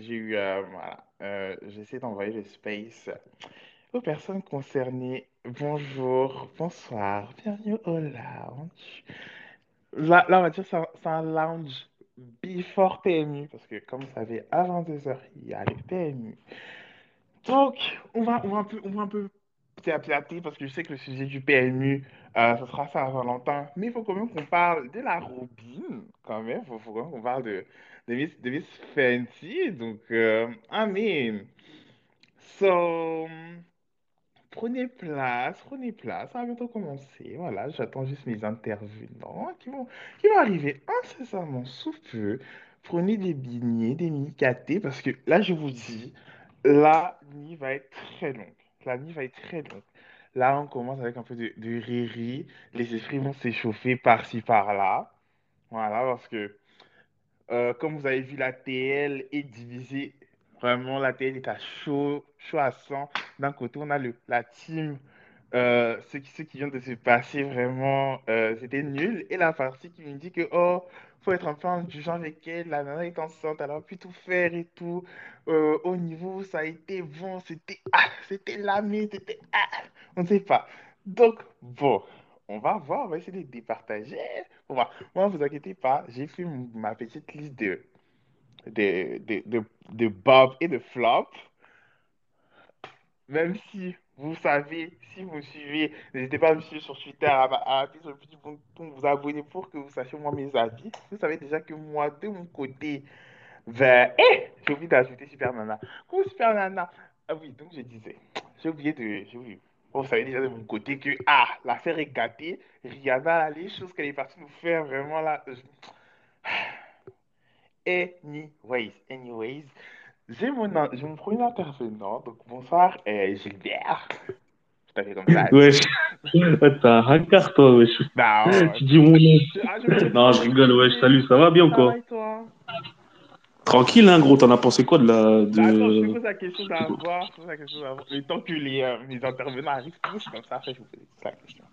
j'ai eu, euh, voilà, euh, j'essaie d'envoyer le space aux personnes concernées. Bonjour, bonsoir, bienvenue au lounge. Là, là on va dire c'est un, c'est un lounge before PMU, parce que comme vous savez, à 22h, il y a le PMU. Donc, on va, on va un peu, on va un peu parce que je sais que le sujet du PMU, euh, sera ça à Valentin, mais il faut quand même qu'on parle de la Robine, quand même, il faut, faut quand même qu'on parle de, de Miss Fancy, donc, euh, I mean, so, prenez place, prenez place, ça va bientôt commencer, voilà, j'attends juste mes intervenants qui vont, qui vont arriver incessamment sous peu, prenez des beignets, des mini-catés, parce que là, je vous dis, la nuit va être très longue. La nuit va être très longue. Là, on commence avec un peu de, de riri. Les esprits vont s'échauffer par-ci, par-là. Voilà, parce que, euh, comme vous avez vu, la TL est divisée. Vraiment, la TL est à chaud, chaud à 100. D'un côté, on a le, la team. Euh, ce qui, ce qui vient de se passer, vraiment, euh, c'était nul. Et la partie qui me dit que, oh, faut être un peu indulgent avec elle. La nana est enceinte, elle a pu tout faire et tout. Au niveau, ça a été bon, c'était ah, c'était lamé, c'était ah, on ne sait pas. Donc, bon, on va voir, on va essayer de départager. Moi, vous inquiétez pas, j'ai fait ma petite liste de, de, de, de, Bob et de Flop. Même si vous savez, si vous me suivez, n'hésitez pas à me suivre sur Twitter, à, à appuyer sur le petit bouton, vous abonner pour que vous sachiez moi mes avis. Vous savez déjà que moi, de mon côté, ben, eh, j'ai oublié d'ajouter Super Nana. Coucou Super Nana. Ah oui, donc je disais, j'ai oublié de. Bon, vous savez déjà de mon côté que, ah, l'affaire est gâtée. Rihanna, les choses qu'elle est partie nous faire, vraiment là. Anyways, anyways, j'ai mon, j'ai mon premier intervenant. Donc, bonsoir, euh, Gilbert. Je t'appelle comme ça. Wesh, t'as un hacker toi, wesh. Non, Tu dis mon nom. ah, Non, je rigole, wesh. Salut, ça va bien ou quoi? Tranquille, hein, gros. T'en as pensé quoi de la. Bah, attends, je De... pose la question d'abord. Le temps que les, euh, les intervenants arrivent tous, comme ça, après, je vous pose la question.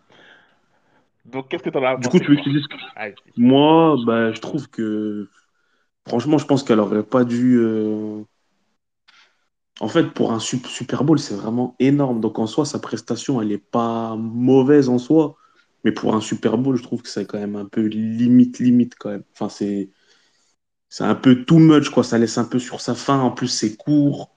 Donc, qu'est-ce que t'en as Du coup, pensé, tu veux que je dise. Moi, bah, je trouve que. Franchement, je pense qu'elle aurait pas dû. euh, En fait, pour un Sup- Super Bowl, c'est vraiment énorme. Donc, en soi, sa prestation, elle est pas mauvaise en soi. Mais pour un Super Bowl, je trouve que c'est quand même un peu limite, limite, quand même. Enfin, c'est. C'est un peu too much, quoi. Ça laisse un peu sur sa fin. En plus, c'est court.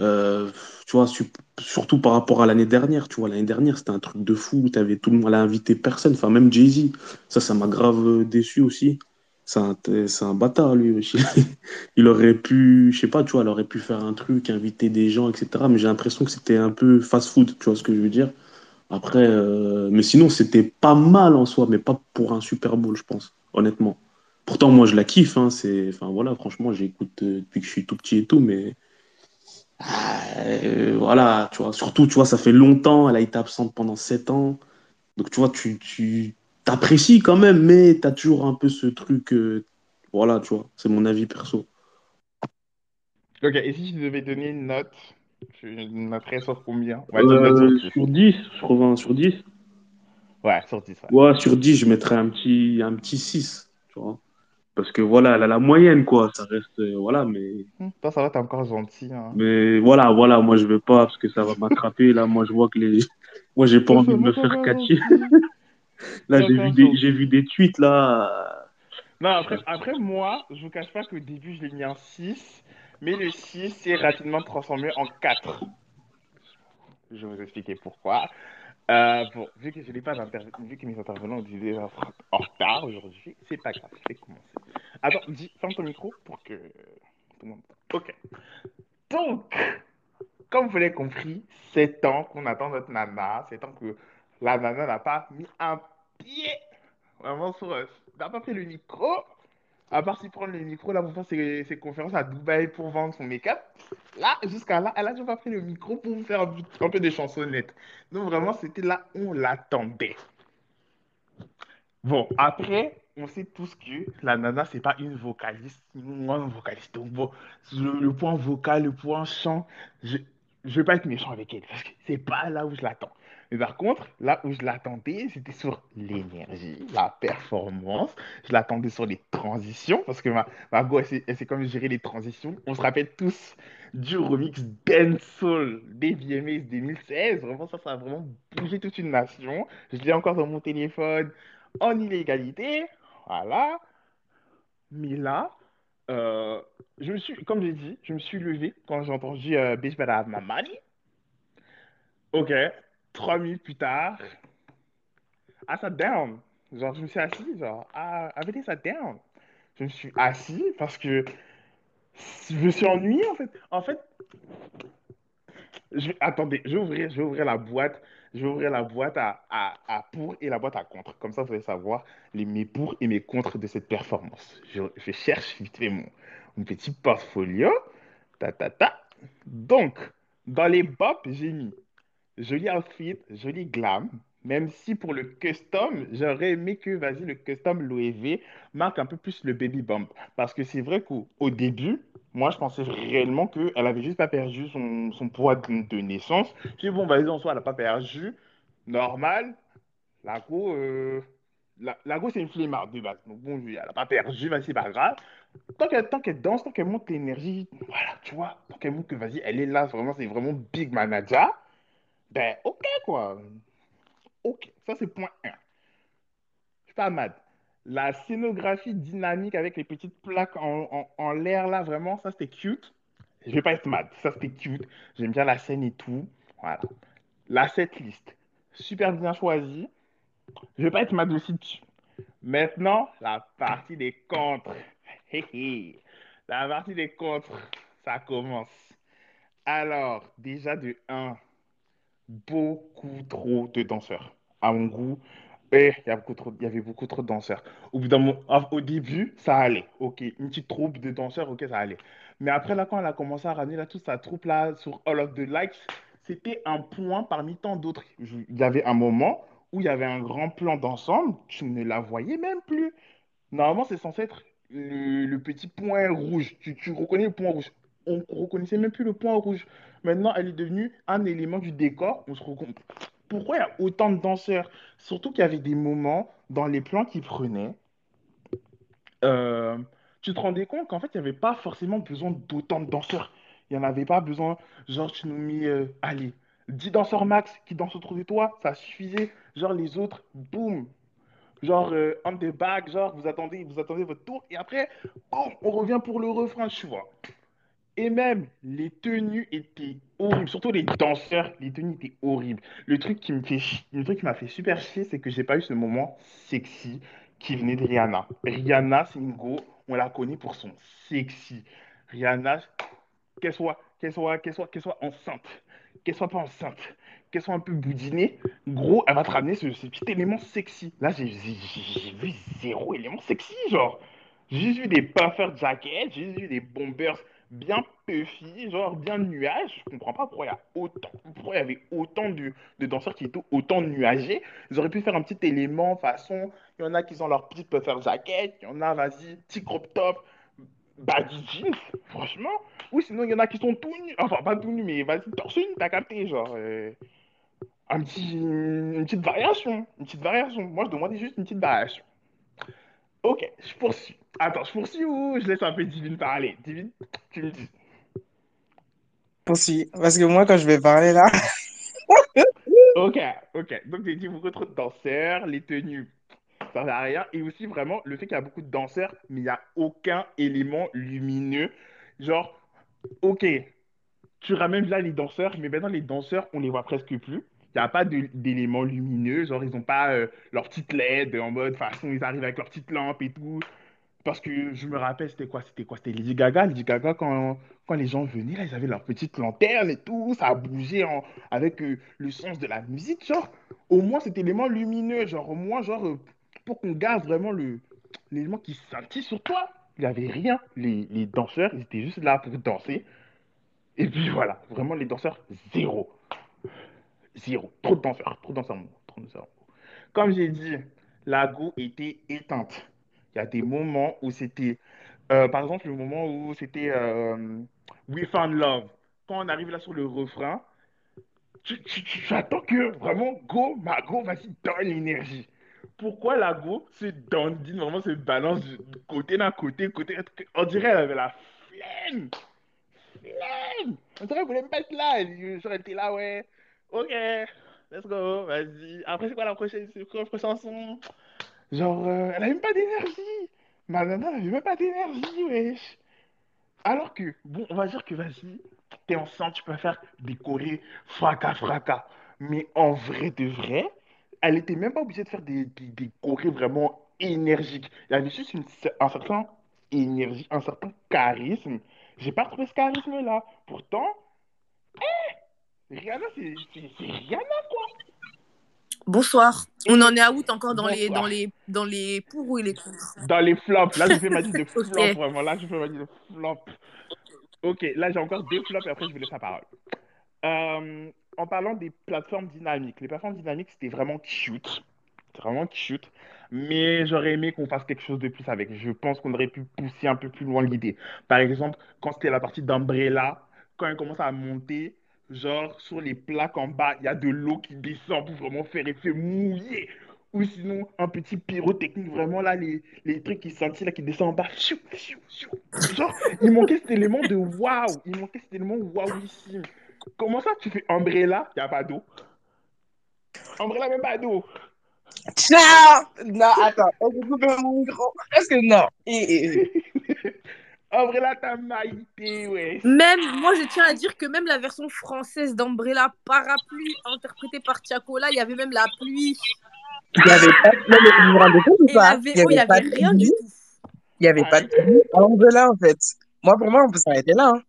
Euh, tu vois, su- surtout par rapport à l'année dernière. Tu vois, l'année dernière, c'était un truc de fou. T'avais tout le monde, a invité personne. Enfin, même Jay-Z. Ça, ça m'a grave euh, déçu aussi. C'est un, un bâtard, lui aussi. Il aurait pu, je sais pas, tu vois, il aurait pu faire un truc, inviter des gens, etc. Mais j'ai l'impression que c'était un peu fast-food, tu vois ce que je veux dire. Après, euh, mais sinon, c'était pas mal en soi, mais pas pour un Super Bowl, je pense, honnêtement. Pourtant, moi, je la kiffe, hein, c'est, enfin voilà, franchement, j'écoute euh, depuis que je suis tout petit et tout, mais euh, voilà, tu vois, surtout, tu vois, ça fait longtemps, elle a été absente pendant sept ans, donc tu vois, tu, tu t'apprécies quand même, mais t'as toujours un peu ce truc, euh, voilà, tu vois, c'est mon avis perso. Ok, et si je devais donner une note, je noterais sur combien? Une note sur Euh, 10. sur 10, je reviens sur 10. Ouais, sur 10, ouais. Ouais, sur 10, je mettrais un petit, un petit 6, tu vois. Parce que voilà, elle a la moyenne, quoi. Ça reste, euh, voilà, mais, Hum, Toi, ça va, t'es encore gentil, hein. mais voilà, voilà, moi, je veux pas parce que ça va m'attraper. Là, moi, je vois que les, moi, j'ai pas envie de me faire catcher. Là, j'ai vu des, j'ai vu des tweets, là. Non, après, après, moi, je vous cache pas qu'au début, je l'ai mis en 6, mais le 6 s'est rapidement transformé en 4. Je vais vous expliquer pourquoi. Euh, bon, vu que je n'ai pas vu que mes intervenants en en retard aujourd'hui, c'est pas grave, je vais commencer. Attends, dis, ferme ton micro pour que tout le monde. Ok. Donc, comme vous l'avez compris, c'est temps qu'on attend notre nana, c'est temps que la nana n'a pas mis un pied vraiment sur, euh, n'a pas pris le micro, à part s'y prendre le micro là pour faire ses, ses conférences à Dubaï pour vendre son make-up. Là, jusqu'à là, elle a toujours pas pris le micro pour faire un, peu des chansonnettes. Donc vraiment, c'était là, on l'attendait. Bon, après, on sait tous que la nana, c'est pas une vocaliste, une vocaliste. Donc bon, le, le point vocal, le point chant, je, je vais pas être méchant avec elle, parce que c'est pas là où je l'attends. Mais par contre, là où je l'attendais, c'était sur l'énergie, la performance. Je l'attendais sur les transitions, parce que ma, go, elle sait, comme gérer les transitions. On se rappelle tous du remix Dancehall des VMAs 2016. Vraiment, ça, ça a vraiment bougé toute une nation. Je l'ai encore dans mon téléphone en illégalité. Voilà. Mais là, euh, je me suis, comme dit, je me suis levé quand j'ai entendu euh, Bitch Better Have. Ok. Trois minutes plus tard, I sat down. Genre, je me suis assis, genre, I, I sat down. Je me suis assis parce que je me suis ennuyé, en fait. En fait, je, attendez, je vais ouvrir, je vais ouvrir la boîte. Je vais ouvrir la boîte à, à, à pour et la boîte à contre. Comme ça, vous allez savoir les, mes pour et mes contre de cette performance. Je, je cherche vite fait mon, mon petit portfolio. Ta, ta, ta. Donc, dans les bops, j'ai mis joli outfit, joli glam. Même si pour le custom, j'aurais aimé que, vas-y, le custom l'OEV marque un peu plus le baby bump. Parce que c'est vrai qu'au au début, moi, je pensais réellement qu'elle avait juste pas perdu son, son poids de, de naissance. Puis bon, vas-y, en soi, elle n'a pas perdu. Normal. La go, euh, la, la go, c'est une flemmarde de base. Donc bon, elle n'a pas perdu, vas-y, c'est pas grave. Tant qu'elle tant danse, tant qu'elle monte l'énergie, voilà, tu vois, tant qu'elle montre que, vas-y, elle est là, vraiment, c'est vraiment big manager. Ben, ok, quoi. Ok, ça c'est point un. Je suis pas mad. La scénographie dynamique avec les petites plaques en, en, en l'air là, vraiment, ça c'était cute. Je vais pas être mad, ça c'était cute. J'aime bien la scène et tout. Voilà. La setlist, super bien choisie. Je vais pas être mad aussi dessus. Maintenant, la partie des contres. La partie des contres, ça commence. Alors, déjà de un beaucoup trop de danseurs. À mon goût, et il y avait beaucoup trop de danseurs. Au au début, ça allait. Ok, une petite troupe de danseurs, ok, ça allait. Mais après, là, quand elle a commencé à ramener là, toute sa troupe là sur All of the Likes, c'était un point parmi tant d'autres. Il y avait un moment où il y avait un grand plan d'ensemble, tu ne la voyais même plus. Normalement, c'est censé être le, le petit point rouge. Tu, tu reconnais le point rouge. On ne reconnaissait même plus le point rouge. Maintenant, elle est devenue un élément du décor. On se recon- Pourquoi il y a autant de danseurs? Surtout qu'il y avait des moments dans les plans qu'ils prenaient. euh, tu te rendais compte qu'en fait, il n'y avait pas forcément besoin d'autant de danseurs. Il n'y en avait pas besoin. Genre, tu nous mets, euh, allez, 10 danseurs max qui dansent autour de toi, ça suffisait. Genre, les autres, boum, genre euh, on the back, genre vous attendez, vous attendez votre tour et après, boum, on revient pour le refrain, tu vois. Et même les tenues étaient horribles, surtout les danseurs, les tenues étaient horribles. Le truc qui me fait, le truc qui m'a fait super chier, c'est que j'ai pas eu ce moment sexy qui venait de Rihanna. Rihanna, c'est une go, on la connaît pour son sexy. Rihanna, qu'elle soit, qu'elle soit, qu'elle soit, qu'elle soit enceinte, qu'elle soit pas enceinte, qu'elle soit un peu boudinée, gros, elle va te ramener ce, petit élément sexy. Là, j'ai vu zéro élément sexy, genre. J'ai vu des puffer jackets, j'ai vu des bombers bien puffy, genre bien nuages. Je comprends pas pourquoi il y a autant, pourquoi il y avait autant de, danseurs qui étaient autant nuagés. Ils auraient pu faire un petit élément façon, il y en a qui ont leur petit puffer jacket, il y en a, vas-y, petit crop top, baggy jeans, franchement. Oui, sinon, il y en a qui sont tout nus. Enfin, pas tout nus, mais vas-y, torse nu, t'as capté, genre. euh, un petit, une petite variation. Une petite variation. Moi, je demandais juste une petite variation. Ok, je poursuis. Attends, je poursuis ou je laisse un peu Divine parler? Divine, tu me dis. Poursuis. Parce que moi, quand je vais parler là, Ok, ok. Donc, j'ai dit beaucoup trop de danseurs, les tenues, ça sert à rien. Et aussi, vraiment, le fait qu'il y a beaucoup de danseurs, mais il n'y a aucun élément lumineux. Genre, ok, tu ramènes là les danseurs, mais maintenant les danseurs, on les voit presque plus. Il n'y a pas d'éléments lumineux, genre ils n'ont pas euh, leur petite LED en mode façon, ils arrivent avec leur petite lampe et tout. Parce que je me rappelle, c'était quoi? C'était quoi? C'était Lady Gaga. Lady Gaga, quand, quand les gens venaient, là, ils avaient leur petite lanterne et tout, ça bougeait en- avec euh, le sens de la musique, genre. Au moins, cet élément lumineux, genre, au moins, genre, euh, pour qu'on garde vraiment l'élément qui scintille sur toi. Il n'y avait rien. Les, les danseurs, ils étaient juste là pour danser. Et puis voilà, vraiment les danseurs, zéro. Zéro. Trop de danseurs, trop de trop de. Comme j'ai dit, la go était éteinte. Il y a des moments où c'était, euh, par exemple, le moment où c'était euh, We Found Love. Quand on arrive là sur le refrain, tu, attends que vraiment go, ma go, vas-y, donne l'énergie. Pourquoi la go se dandine, vraiment se balance de côté d'un côté, côté. On dirait qu'elle avait la flemme. Flemme. On dirait qu'elle voulait même pas être là. Elle était là, ouais. Ok, let's go, vas-y. Après, c'est quoi la prochaine, prochaine chanson? Genre, euh, elle a même pas d'énergie. Ma nana, elle avait même pas d'énergie, wesh. Alors que, bon, on va dire que vas-y, t'es enceinte, tu peux faire des chorés fracas, fracas. Mais en vrai de vrai, elle était même pas obligée de faire des, des, des chorés vraiment énergiques. Y avait juste une, un certain énergie, un certain charisme. J'ai pas retrouvé ce charisme-là. Pourtant, Rihanna, c'est Rihanna, quoi. Bonsoir. On en est à août encore dans les, dans les, dans les pour ou les contre? Dans les flops, là, je fais ma liste de flops, vraiment. Là, je fais ma liste de flops. Ok, là, j'ai encore deux flops et après, je vous laisse la parole. Euh, en parlant des plateformes dynamiques, les plateformes dynamiques, c'était vraiment cute. C'est vraiment cute. Mais j'aurais aimé qu'on fasse quelque chose de plus avec. Je pense qu'on aurait pu pousser un peu plus loin l'idée. Par exemple, quand c'était la partie d'Umbrella, quand elle commence à monter, genre sur les plaques en bas, il y a de l'eau qui descend pour vraiment faire effet mouillé. Ou sinon, un petit pyrotechnique, vraiment là, les, les trucs qui scintillent, là, qui descendent en bas. Fiou, fiou, fiou. Genre, il manquait cet élément de waouh. Il manquait cet élément waouissime. Comment ça, tu fais Umbrella, il n'y a pas d'eau. Umbrella, même pas d'eau. Ciao! Non, attends, on peut couper mon micro. Est-ce que non? Et, et- Umbrella, t'as maïté, ouais. Même, moi, je tiens à dire que même la version française d'Umbrella Parapluie, interprétée par Tiakola, il y avait même la pluie. il n'y avait pas de... Mais vous vous rendez compte ou pas? il n'y pas avait de rien du pluie. tout. Il n'y avait pas de pluie à Umbrella, en fait. Moi, pour moi, on peut s'arrêter là. hein.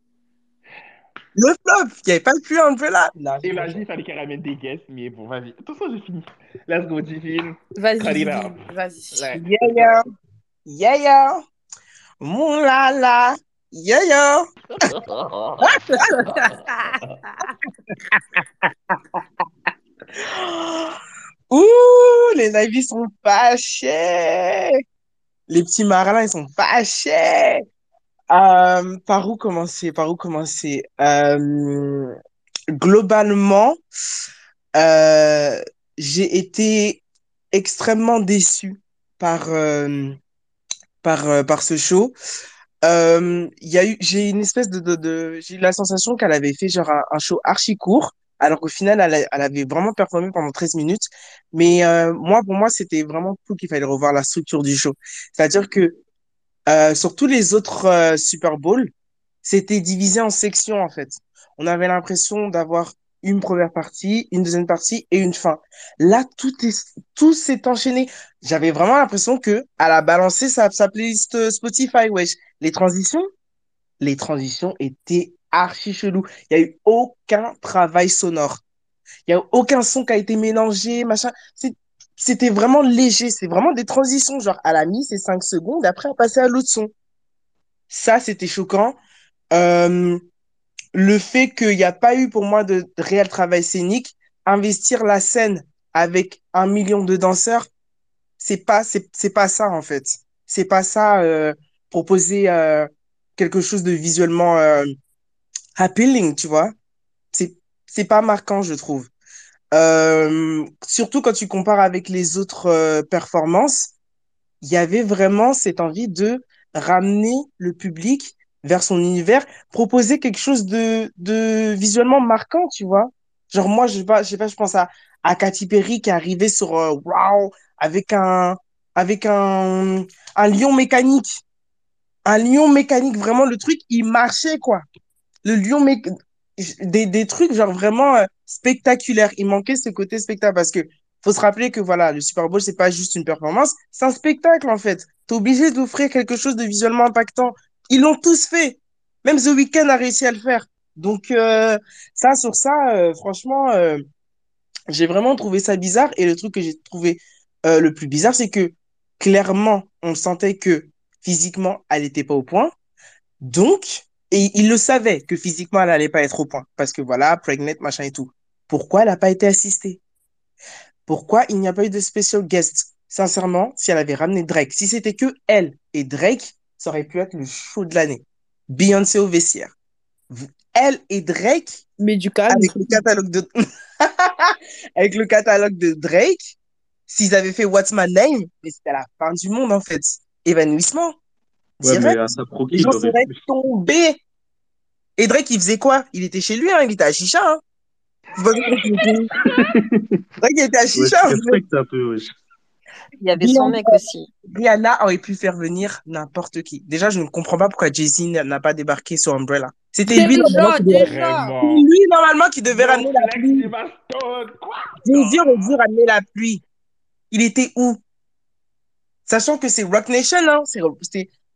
Le flop, il n'y avait pas de pluie à Umbrella. Vas-y, il fallait qu'elle ramène des guests, mais bon, vas-y. De toute façon, j'ai fini. Let's go, Divine. Vas-y, vas-y. Like, Yeah, yeah. Yeah, yeah. Moulala. Yeah, yeah. Ouh, les Navy sont fâchés. Les petits marins, ils sont fâchés. Euh, par où commencer? Par où commencer? Euh, globalement, euh, j'ai été extrêmement déçu par, euh, par, euh, par ce show. Euh, eu, j'ai une espèce de, j'ai eu la sensation qu'elle avait fait genre un, show archi court, alors qu'au final, elle, elle avait vraiment performé pendant 13 minutes. Mais euh, moi, pour moi, c'était vraiment tout qu'il fallait revoir la structure du show. C'est-à-dire que sur tous les autres Super Bowl, c'était divisé en sections en fait. On avait l'impression d'avoir une première partie, une deuxième partie et une fin. Là, tout est, tout s'est enchaîné. J'avais vraiment l'impression que elle a balancé sa, sa playlist euh, Spotify. Les transitions, les transitions étaient archi chelou. Il y a eu aucun travail sonore. Il y a aucun son qui a été mélangé, machin. C'est- C'était vraiment léger. C'est vraiment des transitions. Genre, elle a mis ses 5 secondes, après, elle passait à l'autre son. Ça, c'était choquant. Euh, le fait qu'il n'y a pas eu pour moi de réel travail scénique, investir la scène avec un million de danseurs, c'est pas, c'est, pas ça, en fait. C'est pas ça, euh, proposer, euh, quelque chose de visuellement, euh, appealing, tu vois. C'est, c'est pas marquant, je trouve. Euh, surtout quand tu compares avec les autres, euh, performances, il y avait vraiment cette envie de ramener le public vers son univers, proposer quelque chose de, de visuellement marquant, tu vois. Genre, moi, je pas, je pas, je pense à, à Katy Perry qui est arrivée sur euh, Wow avec un, avec un, un lion mécanique. Un lion mécanique, vraiment, le truc, il marchait, quoi. Le lion mécanique, des, des trucs, genre vraiment euh, spectaculaires. Il manquait ce côté spectacle parce que faut se rappeler que voilà, le Super Bowl, c'est pas juste une performance, c'est un spectacle en fait. T'es obligé d'offrir quelque chose de visuellement impactant. Ils l'ont tous fait. Même The Weeknd a réussi à le faire. Donc euh, ça, sur ça, euh, franchement, euh, j'ai vraiment trouvé ça bizarre. Et le truc que j'ai trouvé le plus bizarre, c'est que clairement, on sentait que physiquement, elle n'était pas au point. Donc, et il le savait que physiquement, elle n'allait pas être au point. Parce que voilà, pregnant, machin et tout. Pourquoi elle n'a pas été assistée? Pourquoi il n'y a pas eu de special guest? Sincèrement, si elle avait ramené Drake, si c'était que elle et Drake, ça aurait pu être le show de l'année. Beyoncé au vestiaire. elle et Drake, Mais du calme. avec le catalogue de, avec le catalogue de Drake, s'ils avaient fait What's My Name, mais c'était la fin du monde, en fait. Évanouissement. Ouais, mais à sa Les gens seraient tombés. Et Drake, il faisait quoi? Il était chez lui, hein, il était à Chicha, hein. Drake, il était à Ouais, Chicha. je respecte un peu, wesh. Il y avait son mec aussi. Rihanna aurait pu faire venir n'importe qui. Déjà, je ne comprends pas pourquoi Jay-Z n'a pas débarqué sur Umbrella. C'était lui, normalement, lui, normalement, qui devait ramener la pluie. Jay-Z aurait dû ramener la pluie. Il était où? Sachant que c'est Rock Nation, hein. C'est,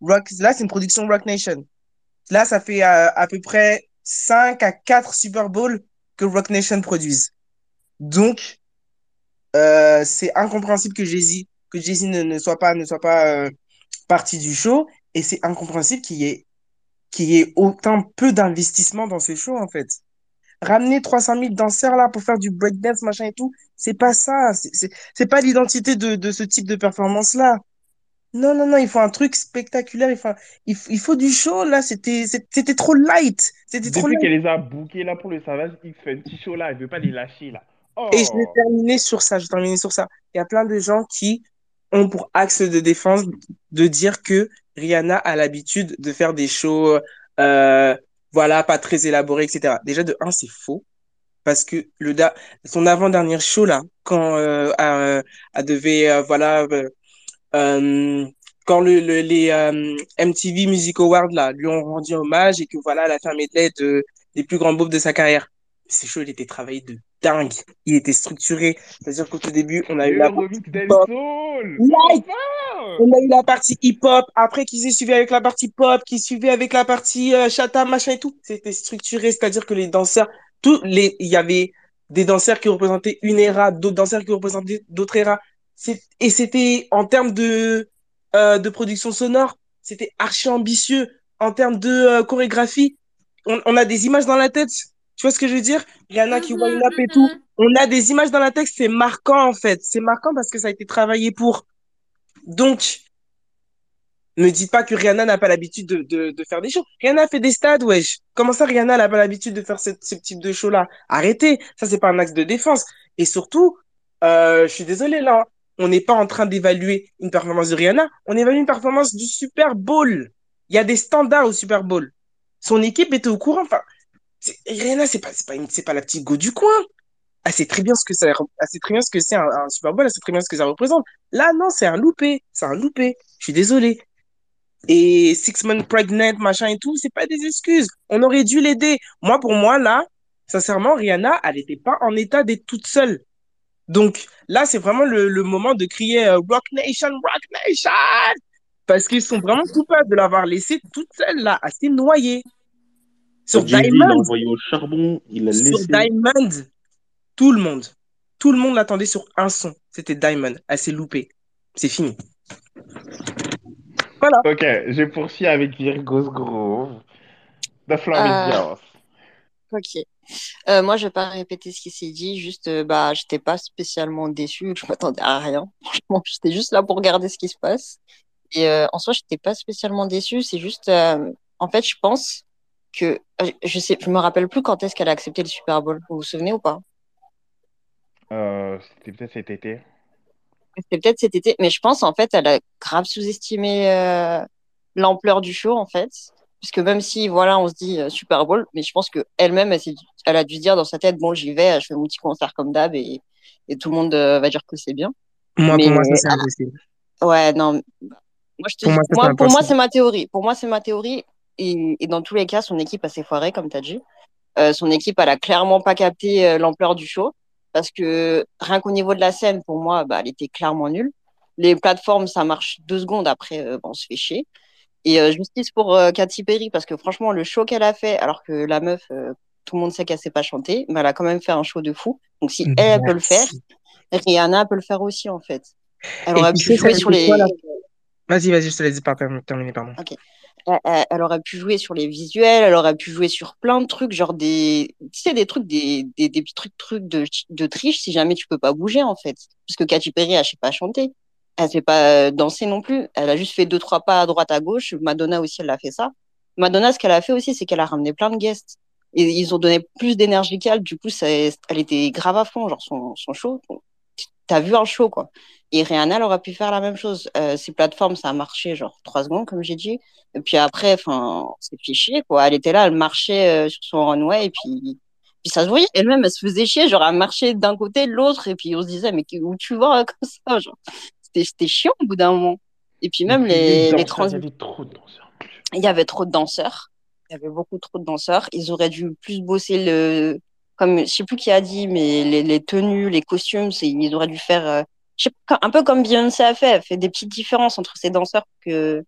Rock, là, c'est une production Rock Nation. Là, ça fait euh, à peu près 5 à 4 Super Bowls que Rock Nation produisent. Donc, euh, c'est incompréhensible que Jay-Z, que Jay-Z ne, ne soit pas, ne soit pas euh, partie du show. Et c'est incompréhensible qu'il y ait, qu'il y ait autant peu d'investissement dans ce show, en fait. Ramener 300 000 danseurs là pour faire du breakdance, machin et tout, c'est pas ça. C'est, c'est, c'est pas l'identité de, de ce type de performance-là. Non, non, non, il faut un truc spectaculaire. Il faut, un- il, faut- il faut du show, là. C'était, trop light. C'était trop Depuis light. qu'elle les a bookés là pour le Savage X Fenty Show là, elle veut pas les lâcher là. Oh. Et je vais terminer sur ça, je vais terminer sur ça. Il y a plein de gens qui ont pour axe de défense de dire que Rihanna a l'habitude de faire des shows, euh, voilà, pas très élaborés, etc. Déjà, de un, c'est faux. Parce que le da son avant-dernier show, là, quand euh, elle, elle devait, euh, voilà, euh, euh, quand le, le- les euh, MTV Music Awards, là, lui ont rendu hommage et que, voilà, elle a fait un medley de, des plus grands beaufs de sa carrière. Ces shows, il était travaillé de dingue. Il était structuré. C'est-à-dire qu'au tout début, on a eu la remix hip-hop. Like. On a eu la partie hip-hop, après qui s'est suivi avec la partie pop, qui suivait avec la partie euh, chata, machin et tout. C'était structuré, c'est-à-dire que les danseurs, tous les, il y avait des danseurs qui représentaient une era, d'autres danseurs qui représentaient d'autres eras. Et c'était en termes de, euh, de production sonore, c'était archi ambitieux. En termes de euh, chorégraphie, on, on a des images dans la tête. Tu vois ce que je veux dire? Rihanna qui Mhm, wind up et tout. On a des images dans la tête, c'est marquant en fait. C'est marquant parce que ça a été travaillé pour. Donc, ne dites pas que Rihanna n'a pas l'habitude de, de, de faire des shows. Rihanna fait des stades, wesh. Comment ça, Rihanna n'a pas l'habitude de faire ce, ce type de show-là? Arrêtez. Ça, c'est pas un axe de défense. Et surtout, euh, je suis désolé, là. On n'est pas en train d'évaluer une performance de Rihanna. On évalue une performance du Super Bowl. Il y a des standards au Super Bowl. Son équipe était au courant. Enfin, Rihanna, c'est pas, c'est pas une, c'est pas la petite go du coin. Elle sait très bien ce que bien ce c'est un, un Super Bowl. Elle sait très bien ce que ça représente. Là, non, c'est un loupé. C'est loupé. Je suis désolé. Et Six Months Pregnant, machin et tout, c'est pas des excuses. On aurait dû l'aider. Moi, pour moi, là, sincèrement, Rihanna, elle n'était pas en état d'être toute seule. Donc, là, c'est vraiment le, le moment de crier euh, Rock Nation, Rock Nation! Parce qu'ils sont vraiment coupables de l'avoir laissée toute seule, là, assez noyée. Sur Jay-Z, il l'a Diamond, envoyé au charbon, il l'a sur laissé. Diamond, tout le monde, tout le monde l'attendait sur un son. C'était Diamond. Elle s'est loupée. C'est fini. Voilà. Ok, je poursuis avec Virgos Grove. The floor is Euh, yours. Ok. Euh, moi, je vais pas répéter ce qui s'est dit. Juste, euh, bah, j'étais pas spécialement déçue. Je m'attendais à rien. Franchement, j'étais juste là pour regarder ce qui se passe. Et euh, en soi, j'étais pas spécialement déçue. C'est juste, euh, en fait, je pense que euh, je sais, je me rappelle plus quand est-ce qu'elle a accepté le Super Bowl. Vous vous souvenez ou pas? Euh, c'était peut-être cet été. C'était peut-être cet été, mais je pense en fait, elle a grave sous-estimé euh, l'ampleur du show en fait, parce que même si voilà, on se dit euh, Super Bowl, mais je pense que elle-même, elle, a dû se dire dans sa tête, bon, j'y vais, je fais mon petit concert comme d'hab et, et tout le monde euh, va dire que c'est bien. Moi, Mais pour moi, c'est impossible. ouais, non, moi je te Pour dis, moi, c'est ma théorie. Pour moi c'est ma théorie et, et dans tous les cas, son équipe a s'est foirée comme t'as dit. Euh, son équipe, elle a clairement pas capté euh, l'ampleur du show parce que rien qu'au niveau de la scène, pour moi, bah, elle était clairement nulle. Les plateformes, ça marche deux secondes après, euh, bah, on se fait chier. Et euh, justice pour euh, Katy Perry parce que franchement, le show qu'elle a fait, alors que la meuf, tout le monde sait qu'elle sait pas chanter, mais elle a quand même fait un show de fou. Donc si elle, elle peut le faire. Rihanna peut le faire aussi en fait. Elle Et aurait tu pu jouer sur les. Vas-y, vas-y, je te laisse pas term- terminer, pardon. Ok. Elle, elle- aurait pu jouer sur les visuels, elle aurait pu jouer sur plein de trucs, genre des, tu sais, des trucs, des, des, des petits trucs, trucs de, de triche si jamais tu peux pas bouger, en fait. Parce que Katy Perry, elle sait pas chanter. Elle sait pas euh, danser non plus. Elle a juste fait deux, trois pas à droite, à gauche. Madonna aussi, elle a fait ça. Madonna, ce qu'elle a fait aussi, c'est qu'elle a ramené plein de guests. Et ils ont donné plus d'énergie qu'elle. Du coup, ça, elle était grave à fond, genre son, son show. T'as vu un show, quoi. Et Rihanna, elle aurait pu faire la même chose. Euh, ces plateformes, ça a marché genre trois secondes, comme j'ai dit. Et puis après, enfin, c'est fichier, quoi. Elle était là, elle marchait euh, sur son runway, et puis, puis ça se voyait. Elle-même, elle se faisait chier, genre, elle marchait d'un côté, de l'autre, et puis on se disait, mais où tu vois comme ça, genre. C'était chiant au bout d'un moment. Et puis même les, les trans... Il y avait trop de danseurs. Il y avait trop de danseurs. Il y avait beaucoup trop de danseurs. Ils auraient dû plus bosser le, comme je sais plus qui a dit, mais les, tenues, les costumes, ils auraient dû faire euh, un peu comme Beyoncé a fait, elle fait des petites différences entre ces danseurs que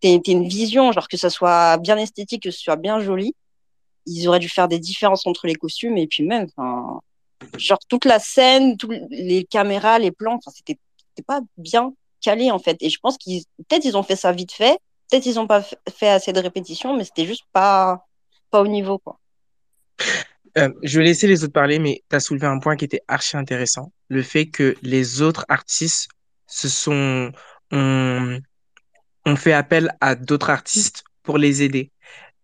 t'es une vision, genre que ça soit bien esthétique, que ce soit bien joli. Ils auraient dû faire des différences entre les costumes et puis même, genre toute la scène, les caméras, les plans, c'était pas bien calé en fait. Et je pense qu'ils, peut-être ils ont fait ça vite fait, peut-être ils ont pas fait assez de répétitions, mais c'était juste pas, pas au niveau quoi. Euh, je vais laisser les autres parler, mais tu as soulevé un point qui était archi intéressant. Le fait que les autres artistes se sont, ont, ont fait appel à d'autres artistes pour les aider.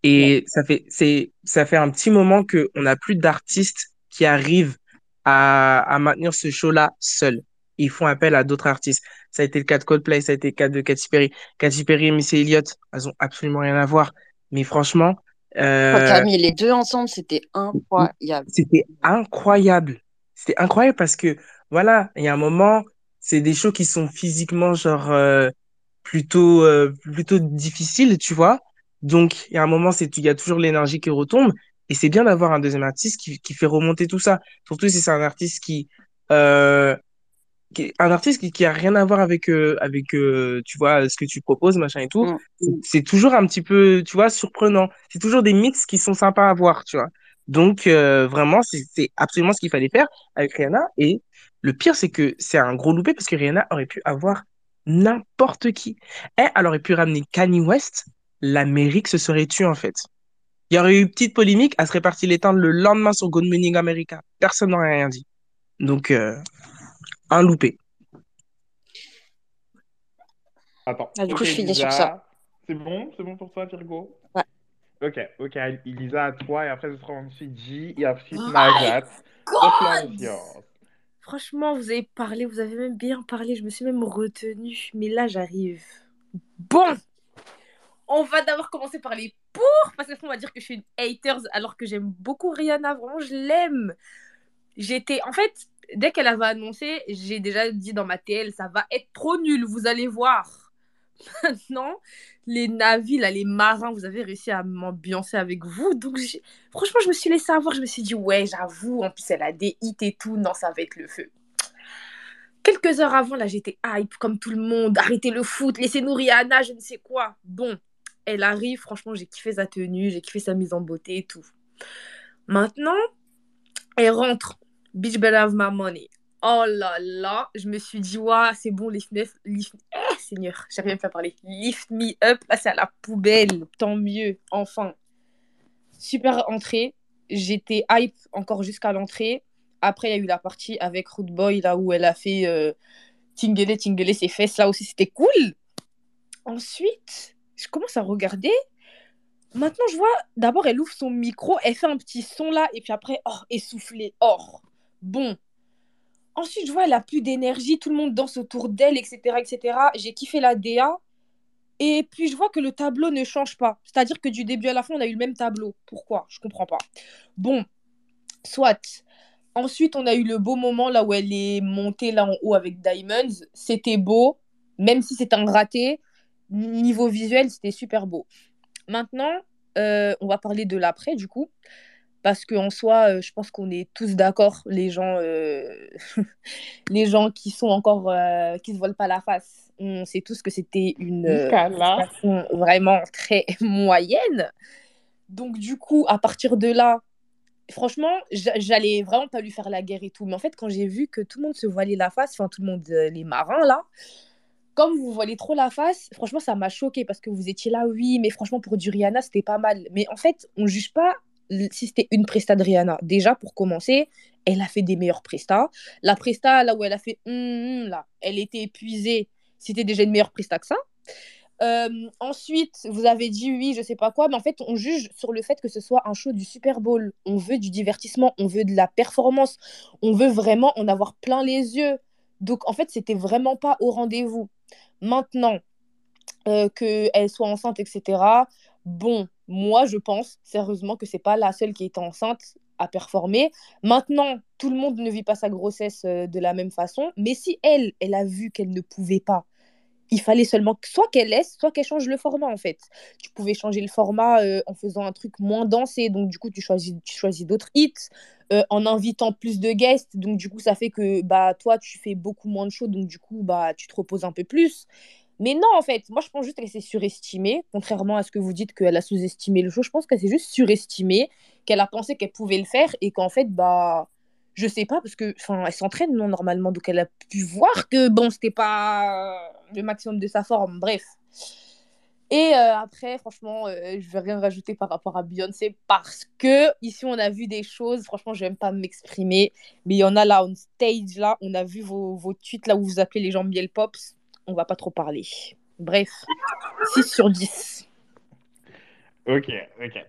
Et ça fait, c'est, ça fait un petit moment que on n'a plus d'artistes qui arrivent à, à maintenir ce show-là seuls. Ils font appel à d'autres artistes. Ça a été le cas de Coldplay, ça a été le cas de Katy Perry. Katy Perry et Missy Elliott, elles ont absolument rien à voir. Mais franchement, Quand tu as mis les deux ensemble, c'était incroyable. C'était incroyable. C'était incroyable parce que, voilà, il y a un moment, c'est des shows qui sont physiquement, genre, euh, plutôt, euh, plutôt difficiles, tu vois. Donc, il y a un moment, c'est, il y a toujours l'énergie qui retombe. Et c'est bien d'avoir un deuxième artiste qui, qui fait remonter tout ça. Surtout si c'est un artiste qui, euh, un artiste qui, qui a rien à voir avec euh, avec euh, tu vois ce que tu proposes machin et tout mm. c'est toujours un petit peu tu vois surprenant. C'est toujours des mix qui sont sympas à voir tu vois. Donc euh, vraiment c'est absolument ce qu'il fallait faire avec Rihanna. Et le pire c'est que c'est un gros loupé parce que Rihanna aurait pu avoir n'importe qui. Et elle aurait pu ramener Kanye West. l'Amérique se serait tue en fait. Il y aurait eu une petite polémique. Elle serait partie l'éteindre le lendemain sur Good Morning America. Personne n'aurait rien dit. Donc un loupé. Attends. Ah, du coup, je finis sur ça. C'est bon? C'est bon pour toi, Virgo? Ouais. Ok, ok, Elisa à toi, et après ce sera ensuite J, et ensuite oh Najat. Franchement, vous avez parlé, vous avez même bien parlé, je me suis même retenue, mais là j'arrive. Bon, on va d'abord commencer par les pour, parce qu'on va dire que je suis une haters alors que j'aime beaucoup Rihanna, vraiment je l'aime. J'étais, en fait, dès qu'elle avait annoncé, j'ai déjà dit dans ma TL, ça va être trop nul, vous allez voir. Maintenant, les navires, les marins, vous avez réussi à m'ambiancer avec vous. Donc, franchement, je me suis laissé avoir. Je me suis dit, ouais, j'avoue, en plus, elle a des hits et tout. Non, ça va être le feu. Quelques heures avant, là, j'étais hype comme tout le monde. Arrêtez le foot, laissez-nous Rihanna, je ne sais quoi. Bon, elle arrive. Franchement, j'ai kiffé sa tenue, j'ai kiffé sa mise en beauté et tout. Maintenant, elle rentre Bitch better have my money. Oh là là, je me suis dit, ouais, c'est bon, lift me, lift, eh, Seigneur, j'arrive même pas à parler. Lift me up, là c'est à la poubelle, tant mieux, enfin. Super entrée, j'étais hype encore jusqu'à l'entrée. Après, il y a eu la partie avec Root Boy, là où elle a fait euh, tingler, tingler ses fesses, là aussi c'était cool. Ensuite, je commence à regarder. Maintenant, je vois, d'abord, elle ouvre son micro, elle fait un petit son là, et puis après, oh, essoufflé, or. Bon. Ensuite, je vois, elle a plus d'énergie, tout le monde danse autour d'elle, etc., etc. J'ai kiffé la DA. Et puis, je vois que le tableau ne change pas. C'est-à-dire que du début à la fin, on a eu le même tableau. Pourquoi? Je comprends pas. Bon, soit. Ensuite, on a eu le beau moment là où elle est montée là en haut avec Diamonds. C'était beau, même si c'était un raté. Niveau visuel, c'était super beau. Maintenant, euh, on va parler de l'après, du coup parce qu'en soi, euh, je pense qu'on est tous d'accord, les gens, euh, les gens qui sont encore, euh, qui se volent pas la face, on sait tous que c'était une façon vraiment très moyenne. Donc du coup, à partir de là, franchement, j'allais vraiment pas lui faire la guerre et tout. Mais en fait, quand j'ai vu que tout le monde se voilait la face, enfin tout le monde, les marins là, comme vous voilez trop la face, franchement, ça m'a choqué parce que vous étiez là, oui, mais franchement, pour du Rihanna, c'était pas mal. Mais en fait, on juge pas si c'était une presta de déjà pour commencer, elle a fait des meilleures prestats. La presta là où elle a fait hum, hum, là, elle était épuisée, c'était déjà une meilleure presta que ça. Euh, ensuite, vous avez dit oui, je sais pas quoi, mais en fait, on juge sur le fait que ce soit un show du Super Bowl. On veut du divertissement, on veut de la performance, on veut vraiment en avoir plein les yeux. Donc, en fait, c'était vraiment pas au rendez-vous. Maintenant, euh, qu'elle soit enceinte, etc. Bon, moi, je pense sérieusement que c'est pas la seule qui est enceinte à performer. Maintenant, tout le monde ne vit pas sa grossesse euh, de la même façon, mais si elle, elle a vu qu'elle ne pouvait pas, il fallait seulement soit qu'elle laisse, soit qu'elle change le format en fait. Tu pouvais changer le format euh, en faisant un truc moins dansé, donc du coup tu choisis, tu choisis d'autres hits, euh, en invitant plus de guests, donc du coup ça fait que bah toi tu fais beaucoup moins de shows, donc du coup bah tu te reposes un peu plus. Mais non, en fait, moi je pense juste qu'elle s'est surestimée, contrairement à ce que vous dites qu'elle a sous-estimé le show. Je pense qu'elle s'est juste surestimée, qu'elle a pensé qu'elle pouvait le faire et qu'en fait, bah, je sais pas, parce que, enfin, elle s'entraîne non, normalement, donc elle a pu voir que, bon, c'était pas le maximum de sa forme, bref. Et euh, après, franchement, euh, je vais rien rajouter par rapport à Beyoncé parce que ici on a vu des choses. Franchement, je n'aime pas m'exprimer, mais il y en a là on stage là. On a vu vos, vos tweets là où vous appelez les gens miel pops on va pas trop parler. Bref, 6 sur 10. Ok, ok.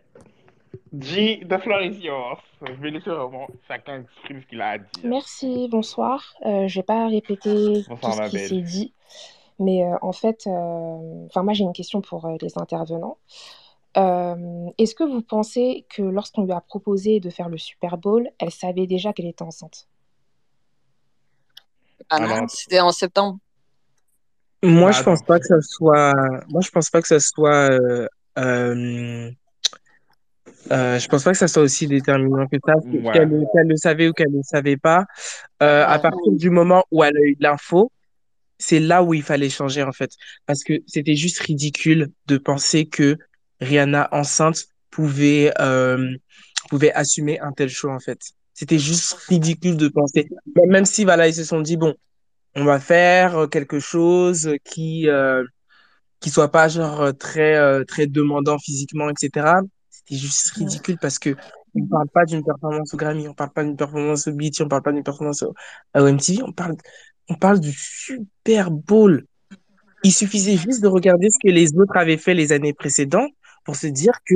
G, the floor is yours. Je vais laisser vraiment chacun exprimer ce qu'il a à dire. Merci, bonsoir. Euh, je vais pas répéter Bonsoir, tout ce qui s'est dit, mais euh, en fait, euh, enfin moi j'ai une question pour euh, les intervenants. Euh, Est-ce que vous pensez que lorsqu'on lui a proposé de faire le Super Bowl, elle savait déjà qu'elle était enceinte? Ah non, Alors- c'était en septembre. Moi, Bah, je pense pas que ça soit. Moi, je pense pas que ça soit. Euh, euh, euh, je pense pas que ça soit aussi déterminant que ça, Ouais. qu'elle qu'elle le savait ou qu'elle ne le savait pas? À Ouais. partir du moment où elle a eu l'info, c'est là où il fallait changer en fait, parce que c'était juste ridicule de penser que Rihanna enceinte pouvait pouvait assumer un tel show en fait. C'était juste ridicule de penser. Même si voilà, ils se sont dit bon, on va faire euh, quelque chose qui euh, qui soit pas genre euh, très euh, très demandant physiquement, etc. C'était juste ridicule parce que on parle pas d'une performance au Grammy, on parle pas d'une performance au BET, on parle pas d'une performance au, au MTV, on parle on parle du Super Bowl. Il suffisait juste de regarder ce que les autres avaient fait les années précédentes pour se dire que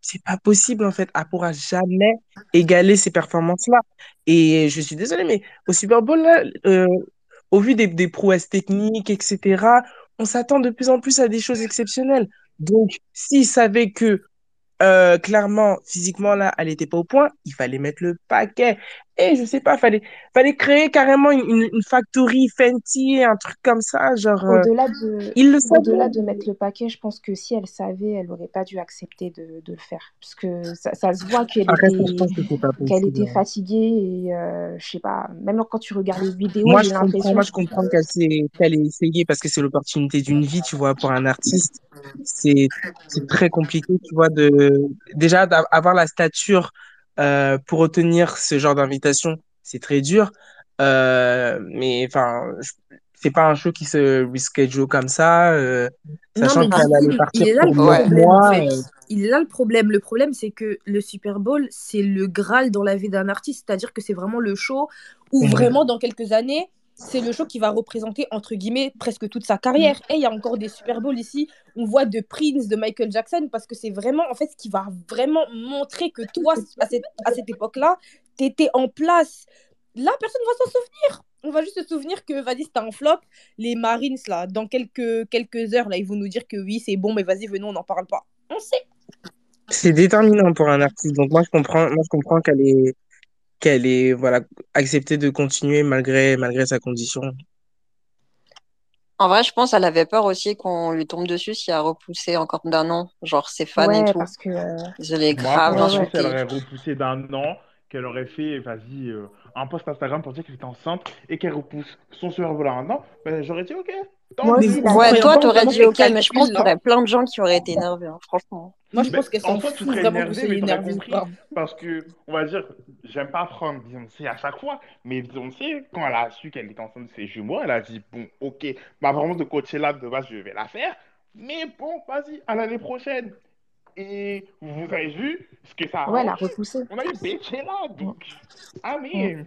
c'est pas possible en fait, elle pourra jamais égaler ces performances-là. Et je suis désolé, mais au Super Bowl là, euh, au vu des, prouesses techniques, etc., on s'attend de plus en plus à des choses exceptionnelles. Donc, s'ils savaient que euh, clairement, physiquement, là, elle n'était pas au point, il fallait mettre le paquet. Et je sais pas, fallait, fallait créer carrément une, une, une factory Fenty, un truc comme ça, genre, euh, Au-delà de, ils le au-delà de mettre le paquet, je pense que si elle savait, elle aurait pas dû accepter de, de le faire. Parce que ça, ça se voit qu'elle était, qu'elle était fatiguée et euh, je sais pas, même quand tu regardes les vidéos, Moi, j'ai je comprends, l'impression. moi, je comprends qu'elle s'est, qu'elle ait essayé parce que c'est l'opportunité d'une vie, tu vois, pour un artiste. C'est, c'est très compliqué, tu vois, de, déjà, d'avoir la stature, euh, pour obtenir ce genre d'invitation, c'est très dur. Euh, mais, enfin, c'est pas un show qui se reschedule comme ça, euh, Non, sachant mais allait coup, partir il est là le pour problème, en mois. fait. Il est là le problème. Le problème, c'est que le Super Bowl, c'est le Graal dans la vie d'un artiste. C'est-à-dire que c'est vraiment le show où vraiment, dans quelques années, c'est le show qui va représenter, entre guillemets, presque toute sa carrière. Et il y a encore des Super Bowls ici. On voit de Prince, de Michael Jackson, parce que c'est vraiment, en fait, ce qui va vraiment montrer que toi, à cette, à cette époque-là, t'étais en place. Là, personne ne va s'en souvenir. On va juste se souvenir que, vas-y, c'était un flop. Les Marines, là, dans quelques, quelques heures, là, ils vont nous dire que oui, c'est bon, mais vas-y, venons, on n'en parle pas. On sait. C'est déterminant pour un artiste. Donc moi je comprends, moi je comprends qu'elle est qu'elle est voilà accepté de continuer malgré malgré sa condition. En vrai, je pense qu'elle avait peur aussi qu'on lui tombe dessus s'il a repoussé encore d'un an, genre ses fans et tout. parce que euh, Je l'ai Moi, grave franchement, Ouais, ouais. si elle insulté. aurait repoussé d'un an, qu'elle aurait fait, vas-y, euh, un post Instagram pour dire qu'elle était enceinte et qu'elle repousse son Super Bowl à un an, ben, j'aurais dit ok, Moi la- Ouais, toi, t'aurais dit ok, mais je pense qu'il y là aurait plein de gens qui auraient été énervés, hein, franchement. Moi, je Mais pense qu'elle s'en en soi, tu fout serais que énervé, mais énervé compris. Parce que, on va dire, j'aime pas prendre Beyoncé à chaque fois, mais Beyoncé, quand elle a su qu'elle était enceinte de ses jumeaux, elle a dit, bon, ok, ma performance de Coachella, de base, je vais la faire, mais bon, vas-y, à l'année prochaine. Et vous avez vu ce que ça a ouais, elle a repoussé. On a eu Coachella, donc, ah mais...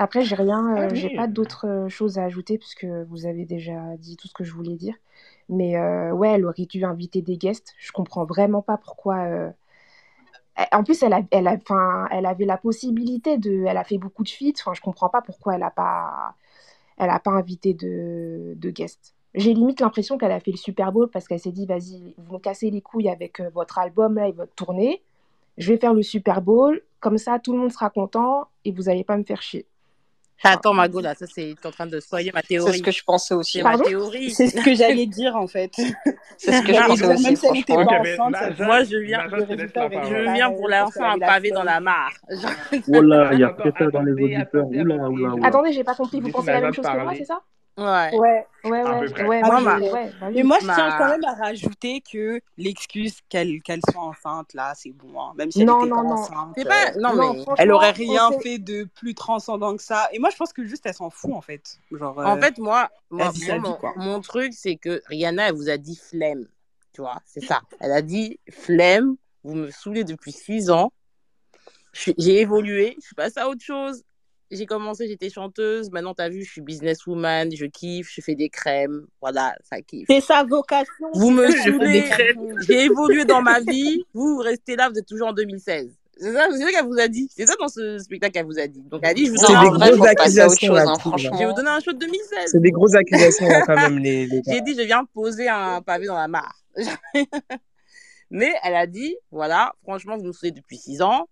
Après, j'ai rien, Ah euh, j'ai oui. pas d'autres euh, choses à ajouter puisque vous avez déjà dit tout ce que je voulais dire. Mais euh, ouais, elle aurait dû inviter des guests. Je comprends vraiment pas pourquoi. euh, En plus, elle a, elle a, enfin, elle avait la possibilité de, elle a fait beaucoup de feats. Enfin, je comprends pas pourquoi elle a pas, elle a pas invité de, de guests. J'ai limite l'impression qu'elle a fait le Super Bowl parce qu'elle s'est dit, vas-y, vous me cassez les couilles avec votre album là et votre tournée. Je vais faire le Super Bowl, comme ça tout le monde sera content et vous allez pas me faire chier. Attends, Margot, là, ça, c'est, t'es en train de soigner ma C'est ce théorie. que je pensais aussi. Ma théorie. C'est ce que j'allais dire en fait. C'est ce que je J'allais pensais dire, aussi, même si elle pas enceinte, ça- Moi, je viens, je viens pareil pour lancer un pavé dans la mare. Oh là, il y a pétard dans les auditeurs. attendez, Oula, attendez, oula, je oula. Attendez, j'ai pas compris. Vous pensez la même chose que moi, c'est ça? Ouais. Ouais. Ouais, ouais, peu près. ouais, Ah moi, je, ouais, bah mais moi, je tiens quand même à rajouter que l'excuse qu'elle qu'elle soit enceinte, là, c'est bon. hein. Même si elle Non, n'était pas non, non. enceinte, C'est pas... euh, Non, Non, mais... elle aurait rien fait de plus transcendant que ça. Et moi, je pense que juste, elle s'en fout, en fait. Genre, En euh, fait, moi, vie, mon, quoi. mon truc, c'est que Rihanna, elle vous a dit flemme. Tu vois, c'est ça. Elle a dit flemme, vous me saoulez depuis six ans. J'ai évolué, je suis passée à autre chose. J'ai commencé, j'étais chanteuse. Maintenant, t'as vu, je suis businesswoman, je kiffe, je fais des crèmes. Voilà, ça kiffe. C'est sa vocation, Vous me saoulez, crèmes. j'ai évolué dans ma vie. Vous, vous restez là, vous êtes toujours en 2016. C'est ça, c'est ça qu'elle vous a dit. C'est ça dans ce spectacle qu'elle vous a dit. Donc, elle a dit, je vous donne un vrai, show. grosses accusations chose, là, hein. Je vais vous donner un show de 2016. C'est des grosses accusations là, quand même, les, les. J'ai dit, je viens poser un pavé dans la mare. Mais elle a dit, voilà, franchement, vous me saoulez depuis six ans.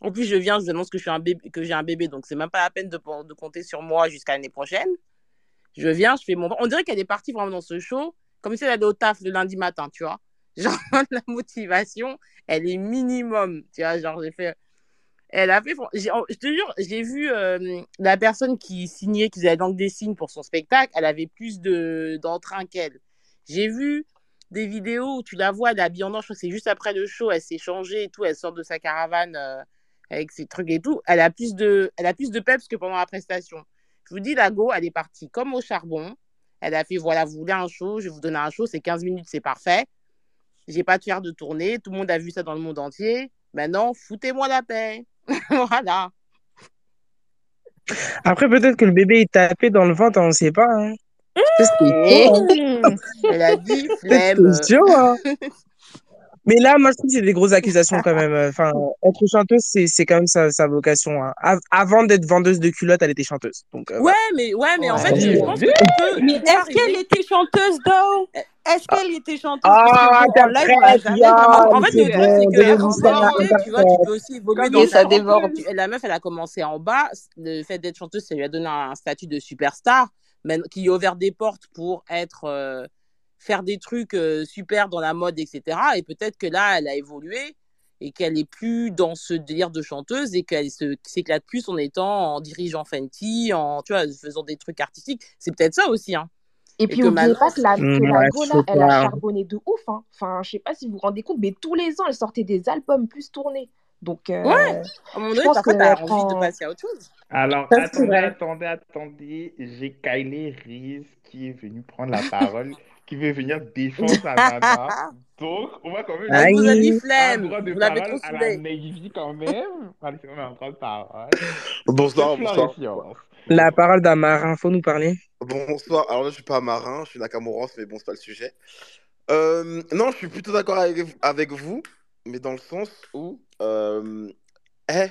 En plus, je viens, je vous annonce que je suis un bébé, que j'ai un bébé, donc c'est même pas la peine de, compter sur moi jusqu'à l'année prochaine. Je viens, je fais mon. On dirait qu'elle est partie vraiment dans ce show, comme si elle allait au taf le lundi matin, tu vois. Genre, la motivation, elle est minimum, tu vois. Genre, j'ai fait. Elle a fait. Je te jure, j'ai vu euh, la personne qui signait, qui faisait la langue des signes pour son spectacle, elle avait plus de d'entrain qu'elle. J'ai vu des vidéos où tu la vois, elle est habillée en or, c'est juste après le show, elle s'est changée et tout, elle sort de sa caravane euh, avec ses trucs et tout. Elle a plus de, elle a plus de peps que pendant la prestation. Je vous dis, la go, elle est partie comme au charbon. Elle a fait, voilà, vous voulez un show, je vais vous donner un show, c'est 15 minutes, c'est parfait. J'ai pas de faire de tournée, tout le monde a vu ça dans le monde entier. Maintenant, foutez-moi la paix. voilà. Après, peut-être que le bébé est tapé dans le ventre, on ne sait pas. Hein. Et chaud, hein. Elle a dit, flemme. hein. Mais là, moi, je trouve que c'est des grosses accusations quand même. Enfin, être chanteuse, c'est, c'est quand même sa, sa vocation. hein. Av- avant d'être vendeuse de culottes, elle était chanteuse. Donc, euh, Ouais, voilà. mais, ouais, mais en Ouais. fait, je pense que tu peux, Mais est-ce qu'elle était chanteuse, though? Est-ce qu'elle était chanteuse? Ah, que bon, en vraiment fait, c'est le truc, c'est que en tu vois, tu peux aussi évoluer dans ça tu- La meuf, elle a commencé en bas. Le fait d'être chanteuse, ça lui a donné un statut de superstar, mais qui ouvert des portes pour être, euh, faire des trucs euh, super dans la mode, etc. Et peut-être que là, elle a évolué et qu'elle est plus dans ce délire de chanteuse et qu'elle se s'éclate plus en étant en dirigeant Fenty, en tu vois, faisant des trucs artistiques. C'est peut-être ça aussi, hein. Et Et puis, oubliez maintenant, pas que la, que la ouais, go, je là, sais elle a charbonné de ouf. Hein. Enfin, je sais pas si vous vous rendez compte, mais tous les ans, elle sortait des albums plus tournés. Donc, ouais, euh, à un moment je donné, pense parfois, t'as envie de passer à autre chose. Alors, attendez, attendez, attendez. J'ai Kylie Reese qui est venue prendre la parole, qui veut venir défendre sa nana. Donc, on va quand même Elle vous a dit Aïe. un flemme, droit de vous l'avez trop parole à la. Navy quand même. Allez, c'est un droit de parole. Bonsoir, bonsoir. La parole d'un marin, faut nous parler. Bonsoir. Alors là, je suis pas marin, je suis Nakamura, mais bon, c'est pas le sujet. Euh, non, je suis plutôt d'accord avec, avec vous, mais dans le sens où, euh, eh,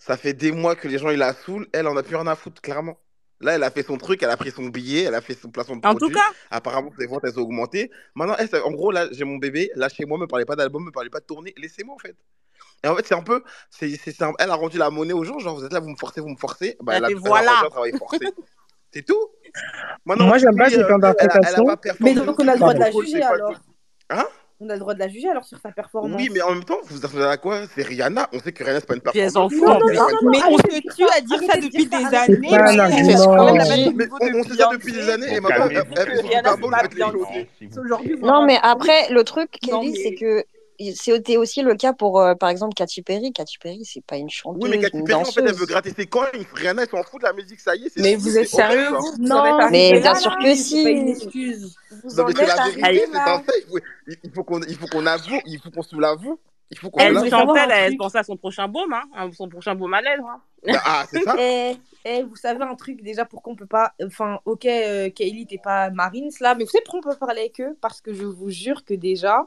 ça fait des mois que les gens ils la saoulent, elle en a plus rien à foutre, clairement. Là, elle a fait son truc, elle a pris son billet, elle a fait son placement de En tout produit. cas, Apparemment, ses ventes, elles ont augmenté. Maintenant, elle, en gros, là, j'ai mon bébé, là, chez moi, me parlez pas d'album, me parlez pas de tournée, laissez-moi, en fait. Et en fait, c'est un peu, c'est, elle a rendu la monnaie aux gens, genre, vous êtes là, vous me forcez, vous me forcez, bah, elle a, fait elle a voilà. un travail forcé. C'est tout. Maintenant, Moi, j'aime pas ces euh, pas Mais donc, on a le droit de la juger alors. Hein? On a le droit de la juger alors sur sa performance. Oui, mais en même temps, vous vous attendez à quoi C'est Rihanna. On sait que Rihanna, c'est pas une Puis elle s'en performeuse. fout Non, en non, Rihanna, plus. c'est pas non, une non, mais on se tue à dire ça Arrêtez de depuis ça, des années. mais dit. Mais on, sait ça depuis des années, et maintenant, elle, fait son Super Bowl, les Non, mais après, le truc, Kelly, c'est mais que c'était aussi le cas pour, euh, par exemple, Katy Perry. Katy Perry, c'est pas une Oui, mais chanteuse, Katy Perry, en fait, elle veut danseuse. gratter ses coins. Rihanna, elle s'en fout de la musique, ça y est, mais vous êtes sérieux, vous? Non, Mais bien sûr que C'est pas une si. excuse. vous Non, mais c'est la vérité, c'est un fait. Il faut, qu'on il faut qu'on avoue, il faut qu'on se l'avoue. Il faut qu'on Elle un elle pensait à son prochain baume, hein, à son prochain baume à lèvres. hein. Bah, Ah, c'est ça Eh, eh, vous savez un truc déjà pourquoi on peut pas. Enfin, ok, euh, Kaylee, t'es pas Marines là, mais vous savez pourquoi on peut parler avec eux Parce que je vous jure que déjà,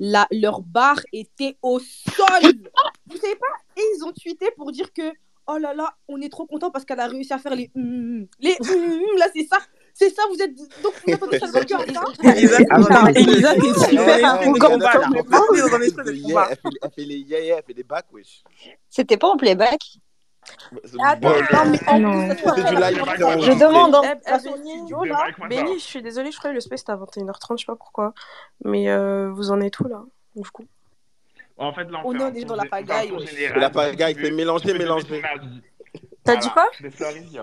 la, leur barre était au sol. vous savez pas Et ils ont tweeté pour dire que oh là là, on est trop content parce qu'elle a réussi à faire les hum, hum. les hum, hum, là, c'est ça. C'est ça, vous êtes. Donc, vous attendez ça de cœur, ça Elisa, Attends, t'es- Elisa, t'es Elisa, super Elisa, esprit de Elisa, combat, là. Elisa, T'es Elle fait les yeah, elle fait- elle fait les yeah, yeah, elle fait les bacs, wesh. C'était pas en playback Attends, Bon, non, mais en Non. Je demande, hein. À son Benny, studio là. Benny, je suis désolée, je crois que le space est à 21h30, je sais pas pourquoi. Mais euh, vous en êtes où là Du coup? En fait, là, on On est déjà dans la pagaille, la pagaille, c'est donner ton avis. T'as dit Voilà,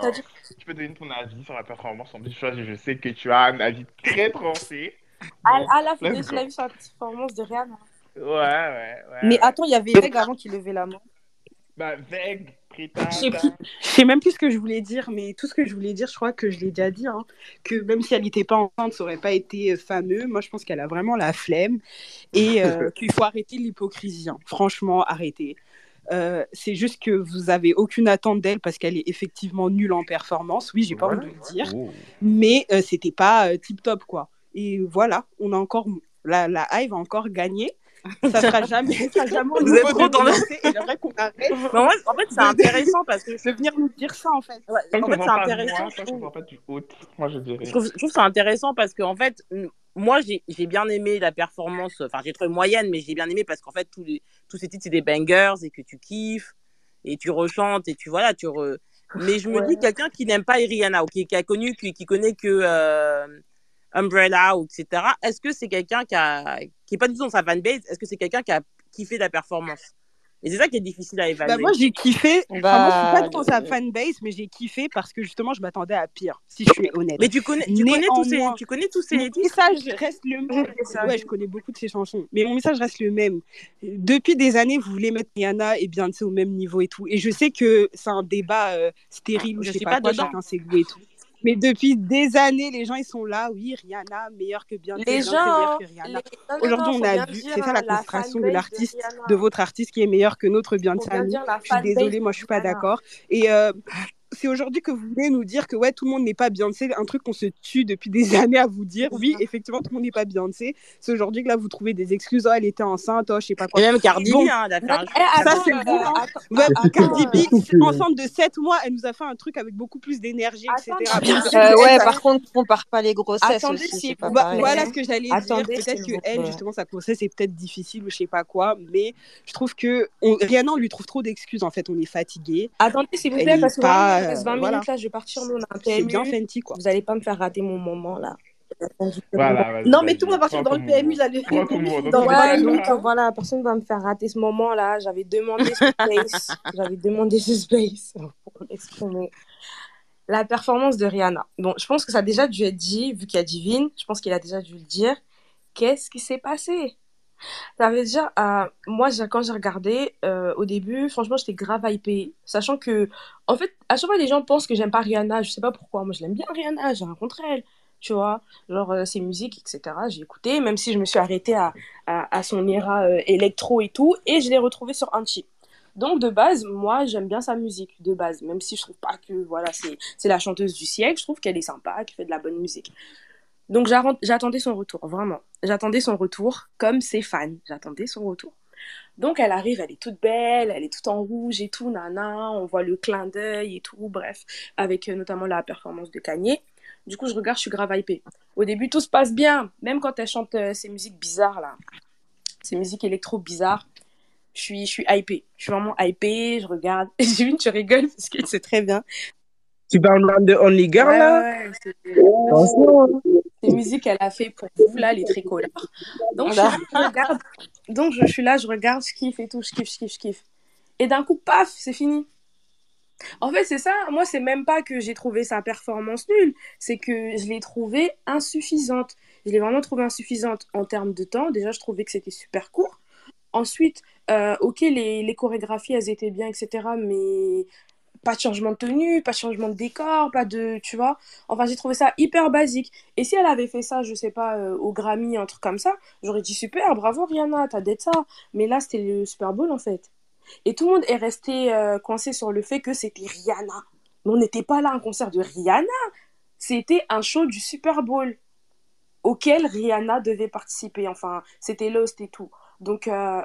quoi? Tu peux donner ton avis sur la performance en choix. Je sais que tu as un avis très tranché. À, Donc, à la let's de go. la vie sur la performance de Rihanna. Ouais, ouais, ouais. Mais attends, il y avait Veg avant qui levait la main. Bah, Prita, Je sais même plus ce que je voulais dire, mais tout ce que je voulais dire, je crois que je l'ai déjà dit, hein, que même si elle n'était pas enceinte, ça aurait pas été euh, fameux. Moi, je pense qu'elle a vraiment la flemme et euh, qu'il faut arrêter l'hypocrisie. hein. Franchement, arrêtez. Euh, c'est juste que vous avez aucune attente d'elle parce qu'elle est effectivement nulle en performance. Oui, j'ai pas envie de le dire, Oh. mais euh, c'était pas tip top quoi. Et voilà, on a encore la, la Hive a encore gagné. Ça sera jamais, ça sera jamais Vous êtes trop dans le- j'aimerais qu'on arrête Mais en fait, c'est intéressant parce que de venir nous dire ça en fait. Ouais, en fait, c'est intéressant. moi, je qu'on vend pas du haut, moi je dirais. Je trouve, je trouve ça intéressant parce que en fait, moi j'ai bien aimé la performance. Enfin, j'ai trouvé moyenne, mais j'ai bien aimé parce qu'en fait tous les tous ces titres c'est des bangers et que tu kiffes et tu rechantes et tu voilà tu re... Mais je me dis quelqu'un qui n'aime pas Rihanna ou qui, qui a connu qui, qui connaît que euh, Umbrella ou etc. Est-ce que c'est quelqu'un qui a qui est pas du tout dans sa fanbase Est-ce que c'est quelqu'un qui a kiffé la performance? Et c'est ça qui est difficile à évaluer. Bah, moi j'ai kiffé. Enfin, moi je suis Bah, pas dans sa fanbase, mais j'ai kiffé parce que justement je m'attendais à pire, si je suis honnête. Mais tu connais tu connais tous ces tu connais tous Mon ces titres message reste le même. Ouais, je connais beaucoup de ses chansons, mais mon message reste le même. Depuis des années, vous voulez mettre Rihanna et Beyoncé au même niveau et tout. Et je sais que c'est un débat euh, stérile Je je sais pas, pas quoi, dedans. chacun ses goûts et tout. Mais depuis des années, les gens ils sont là, oui, Rihanna meilleure que Beyoncé, Les gens, que. Rihanna. Aujourd'hui, on a vu, c'est ça la la concentration de l'artiste, de votre artiste qui est meilleur que notre Beyoncé Je suis désolée, moi je suis pas d'accord. Et euh, c'est aujourd'hui que vous voulez nous dire que ouais, tout le monde n'est pas Beyoncé, un truc qu'on se tue depuis des années à vous dire. Oui, effectivement, tout le monde n'est pas Beyoncé. C'est aujourd'hui que là, vous trouvez des excuses. Oh, elle était enceinte, oh, je sais pas quoi. Et même Cardi Bon, B, hein, Eh, ça c'est euh, bon. attends, Ouais, attends, Cardi B, enceinte de 7 mois, elle nous a fait un truc avec beaucoup plus d'énergie, etc. Euh, ouais, par contre, compare pas les grossesses attendez, aussi, pas Bah, voilà ce que j'allais dire. Peut-être que elle, justement, sa grossesse est peut-être difficile ou je sais pas quoi, mais je trouve que on... Rihanna, on lui trouve trop d'excuses. En fait, on est fatigué. Attendez, s'il vous plaît, parce que euh, 20 voilà. minutes là, je vais partir, nous on a un C'est bien PMU. Fenty, quoi. Vous allez pas me faire rater mon moment là. Voilà, Non, mais tout le monde va partir dans le PMU, là. Le PMU, dans Ouais, donc là. voilà, personne va me faire rater ce moment là. J'avais demandé ce space. J'avais demandé ce space pour exprimer la performance de Rihanna. Bon, je pense que ça a déjà dû être dit, vu qu'il y a Divine, je pense qu'il a déjà dû le dire. Qu'est-ce qui s'est passé? Ça veut dire, euh, moi, quand j'ai regardé, euh, au début, franchement, j'étais grave hypée. Sachant que, en fait, à chaque fois, les gens pensent que j'aime pas Rihanna. Je sais pas pourquoi. Moi, je l'aime bien, Rihanna. J'ai rencontré elle. Tu vois, genre euh, ses musiques, etc. J'ai écouté, même si je me suis arrêtée à, à, son era euh, électro et tout. Et je l'ai retrouvée sur un chip. Donc, de base, moi, j'aime bien sa musique, de base. Même si je trouve pas que, voilà, c'est c'est la chanteuse du siècle. Je trouve qu'elle est sympa, qu'elle fait de la bonne musique. Donc j'attendais son retour, vraiment. J'attendais son retour comme ses fans. J'attendais son retour. Donc elle arrive, elle est toute belle, elle est toute en rouge et tout, nana. On voit le clin d'œil et tout, bref, avec euh, notamment la performance de Kanye. Du coup, je regarde, je suis grave hypée. Au début, tout se passe bien, même quand elle chante euh, ces musiques bizarres là, ces musiques électro bizarres. Je suis, hypée. Je suis vraiment hypée. Je regarde. Vu, tu rigoles parce que c'est très bien. Tu parles de Only Girl, Ouais, là? ouais, ces musiques qu'elle a fait pour vous, là, les tricolores. Donc, je, suis là, je regarde. Donc, je, je suis là, je regarde, je kiffe et tout, je kiffe, je kiffe, je kiffe. Et d'un coup, paf, c'est fini. En fait, c'est ça. Moi, c'est même pas que j'ai trouvé sa performance nulle, c'est que je l'ai trouvée insuffisante. Je l'ai vraiment trouvée insuffisante en termes de temps. Déjà, je trouvais que c'était super court. Ensuite, euh, ok, les, les chorégraphies, elles étaient bien, etc. Mais pas de changement de tenue, pas de changement de décor, pas de, tu vois. Enfin, j'ai trouvé ça hyper basique. Et si elle avait fait ça, je sais pas, euh, au Grammy, un truc comme ça, j'aurais dit super, bravo Rihanna, t'as d'être ça. Mais là, c'était le Super Bowl en fait. Et tout le monde est resté euh, coincé sur le fait que c'était Rihanna. Mais on n'était pas là à un concert de Rihanna, c'était un show du Super Bowl auquel Rihanna devait participer. Enfin, c'était Lost et tout. Donc, euh,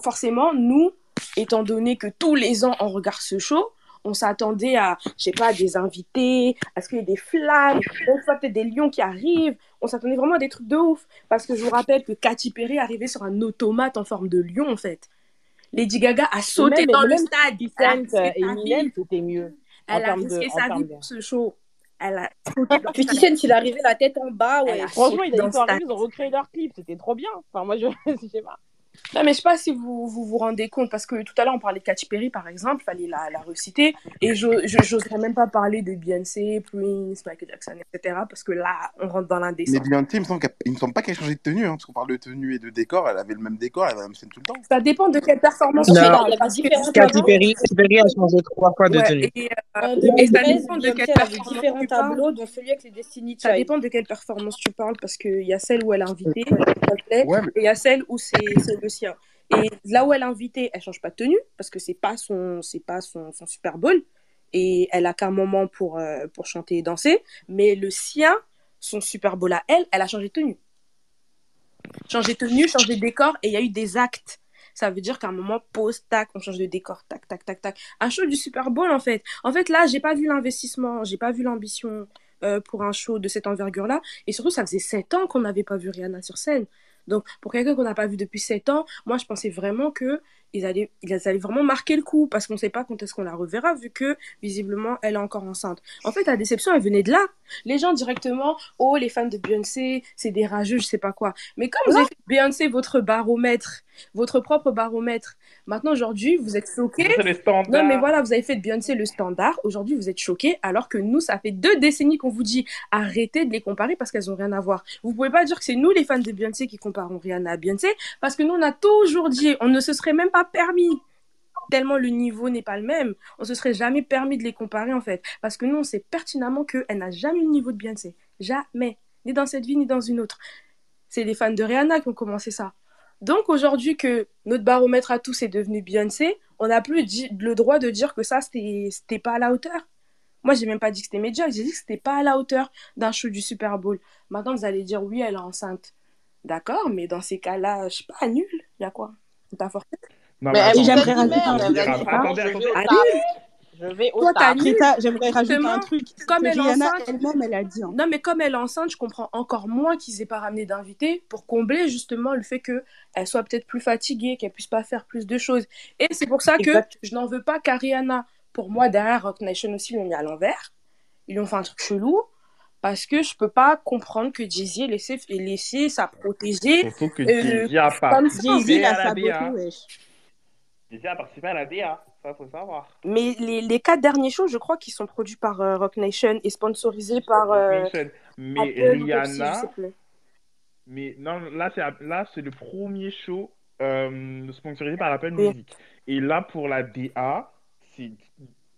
forcément, nous, étant donné que tous les ans on regarde ce show, on s'attendait à, je sais pas, des invités, à ce qu'il y ait des flammes, on soit peut-être des lions qui arrivent. On s'attendait vraiment à des trucs de ouf. Parce que je vous rappelle que Katy Perry arrivait sur un automate en forme de lion, en fait. Lady Gaga a sauté même, dans le stade. Elle a 50 Cent, risqué sa Eminem, vie. c'était mieux. Elle a de. risqué sa vie pour ce show. Elle a sauté dans le 50 stade. Cent, il est arrivé la tête en bas, ouais. Franchement, ils, ont recréé leur clip, c'était trop bien. Enfin, moi, je, je sais pas. Non, mais je sais pas si vous vous, vous rendez compte, parce que tout à l'heure, on parlait de Katy Perry, par exemple, fallait la, la reciter, et je j'oserais même pas parler de Beyoncé, Prince, Michael Jackson, etc., parce que là, on rentre dans Mais l'indécence. Beyoncé, il me semble qu'elle- il me semble pas qu'elle ait changé de tenue, hein, parce qu'on parle de tenue et de décor, elle avait le même décor, elle avait la même scène tout le temps. Ça dépend de quelle performance Non, mais il que différentes Katy Perry, Katy Perry a changé trois fois de ouais, tenue. et, En euh, et ça 2013, dépend de quelle elle performance différents tu parles. tableaux, dont celui avec les Destiny Ça Child. dépend de quelle performance tu parles, parce qu'il y a celle où elle est invitée, Coldplay, Ouais, mais et il y a celle où c'est le sien. Et là où elle est invitée, elle change pas de tenue, parce que c'est pas son, c'est pas son, son Super Bowl, et elle a qu'un moment pour, euh, pour chanter et danser, mais le sien, son Super Bowl à elle, elle a changé de tenue. Changé de tenue, changé de décor, et il y a eu des actes. Ça veut dire qu'à un moment, pause, tac, on change de décor, tac, tac, tac, tac. Un show du Super Bowl, en fait. En fait, là, j'ai pas vu l'investissement, j'ai pas vu l'ambition euh, pour un show de cette envergure-là. Et surtout, ça faisait 7 ans qu'on n'avait pas vu Rihanna sur scène. Donc, pour quelqu'un qu'on n'a pas vu depuis 7 ans, moi, je pensais vraiment que ils allaient, ils allaient vraiment marquer le coup parce qu'on ne sait pas quand est-ce qu'on la reverra vu que, visiblement, elle est encore enceinte. En fait, la déception, elle venait de là. Les gens directement, oh, les fans de Beyoncé, c'est des rageux, je sais pas quoi. Mais comme vous avez fait Beyoncé votre baromètre, votre propre baromètre, maintenant, aujourd'hui, vous êtes le Non, mais voilà, vous avez fait de Beyoncé le standard. Aujourd'hui, vous êtes choqués, alors que nous, ça fait deux décennies qu'on vous dit arrêtez de les comparer parce qu'elles ont rien à voir. Vous pouvez pas dire que c'est nous, les fans de Beyoncé, qui comparons Rihanna à Beyoncé, parce que nous, on a toujours dit, on ne se serait même pas permis. Tellement le niveau n'est pas le même, on se serait jamais permis de les comparer en fait. Parce que nous, on sait pertinemment qu'elle n'a jamais eu le niveau de Beyoncé. Jamais. Ni dans cette vie, ni dans une autre. C'est les fans de Rihanna qui ont commencé ça. Donc aujourd'hui que notre baromètre à tous est devenu Beyoncé, on n'a plus le droit de dire que ça, c'était pas à la hauteur. Moi, j'ai même pas dit que c'était médiocre, j'ai dit que c'était pas à la hauteur d'un show du Super Bowl. Maintenant, vous allez dire oui, elle est enceinte. D'accord, mais dans ces cas-là, je sais pas, nul. Il y a quoi? T'as forcé? Non, Mais j'aimerais rajouter un truc. attendez, attendez. Je vais au Toi. Greta, j'aimerais rajouter un truc. comme Que elle est Rihanna enceinte, elle-même, elle a dit. hein. Non, mais comme elle est enceinte, je comprends encore moins qu'ils aient pas ramené d'invités pour combler justement le fait qu'elle soit peut-être plus fatiguée, qu'elle puisse pas faire plus de choses. Et c'est pour ça que Exact. je n'en veux pas qu'à Rihanna. Pour moi, derrière Rock Nation aussi, ils l'ont mis à l'envers. Ils lui ont fait un truc chelou. Parce que je peux pas comprendre que Jay-Z ait laissé, ait laissé sa protégée Surtout que euh, Jay-Z a comme ça. Jay-Z participé l'a à la saboté, DA. wesh. Jay-Z a participé à la DA. Ça, faut savoir. Mais les, les quatre derniers shows, je crois qu'ils sont produits par euh, Rock Nation et sponsorisés par euh. Mais Apple Pepsi, Rihanna, mais non, là, c'est là, c'est le premier show euh, sponsorisé par Apple Oui. Music. Et là, pour la DA, c'est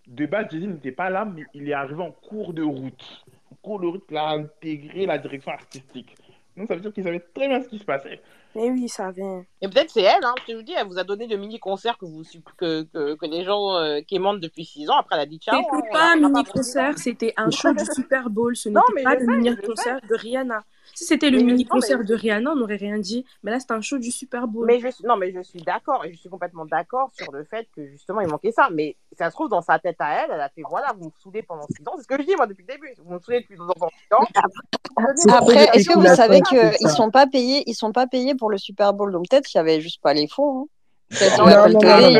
de base, Jay-Z n'était pas là, mais il est arrivé en cours de route. En cours de route, il a intégré la direction artistique. Donc, ça veut dire qu'ils savaient très bien ce qui se passait. Mais oui, ça vient. Et peut-être c'est elle, hein, je le dis, elle vous a donné le mini-concert que, vous, que, que, que les gens euh, quémandent depuis 6 ans. Après, elle a dit ciao. C'était pas un mini-concert, c'était un show du Super Bowl. Ce n'était pas le mini-concert de Rihanna. Si c'était le je- mini-concert mais- de Rihanna, on n'aurait rien dit. Mais là, c'est un show du Super Bowl. Mais je suis, non, mais je suis d'accord, et je suis complètement d'accord sur le fait que justement il manquait ça. Mais ça se trouve dans sa tête à elle, elle a fait voilà, vous me saoulez pendant 6 ans. C'est ce que je dis moi depuis le début. Vous me saoulez depuis pendant 6 ans. Après, est-ce que vous savez qu'ils ça? sont pas payés, ils sont pas payés pour le Super Bowl, donc peut-être qu'il y avait juste pas les fonds. hein. Peut-être non,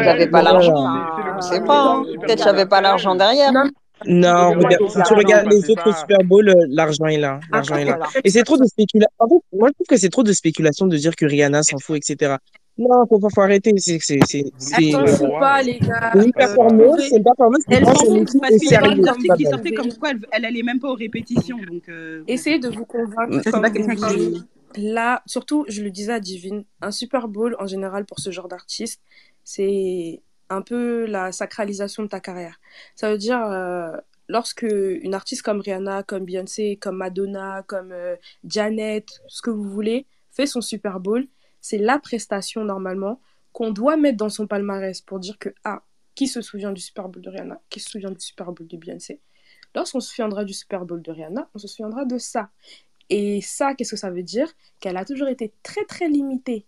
n'avait pas l'argent. On premier sait pas, hein. Peut-être qu'il n'y avait pas l'argent derrière. Non, regarde, si tu regardes les autres Super Bowl, euh, l'argent est là. L'argent est là. Et c'est trop de spéculation. En fait, moi, je trouve que c'est trop de spéculation de dire que Rihanna s'en fout, etc. Non, faut pas, faut arrêter. C'est, c'est, c'est, c'est, euh, pas, les gars. c'est une performance, trouvez- c'est une performance qui Elle s'en fout parce qu'il y avait des articles qui sortaient comme quoi elle, elle allait même pas aux répétitions. Donc, euh, Essayez de vous convaincre ça, c'est pas quelqu'un qui. Là, surtout, je le disais à Divine, un Super Bowl, en général, pour ce genre d'artiste, c'est un peu la sacralisation de ta carrière. Ça veut dire, euh, lorsque une artiste comme Rihanna, comme Beyoncé, comme Madonna, comme euh, Janet, ce que vous voulez, fait son Super Bowl, c'est la prestation normalement qu'on doit mettre dans son palmarès pour dire que, ah, qui se souvient du Super Bowl de Rihanna Qui se souvient du Super Bowl de Beyoncé Lorsqu'on se souviendra du Super Bowl de Rihanna, on se souviendra de ça. Et ça, qu'est-ce que ça veut dire? Qu'elle a toujours été très très limitée.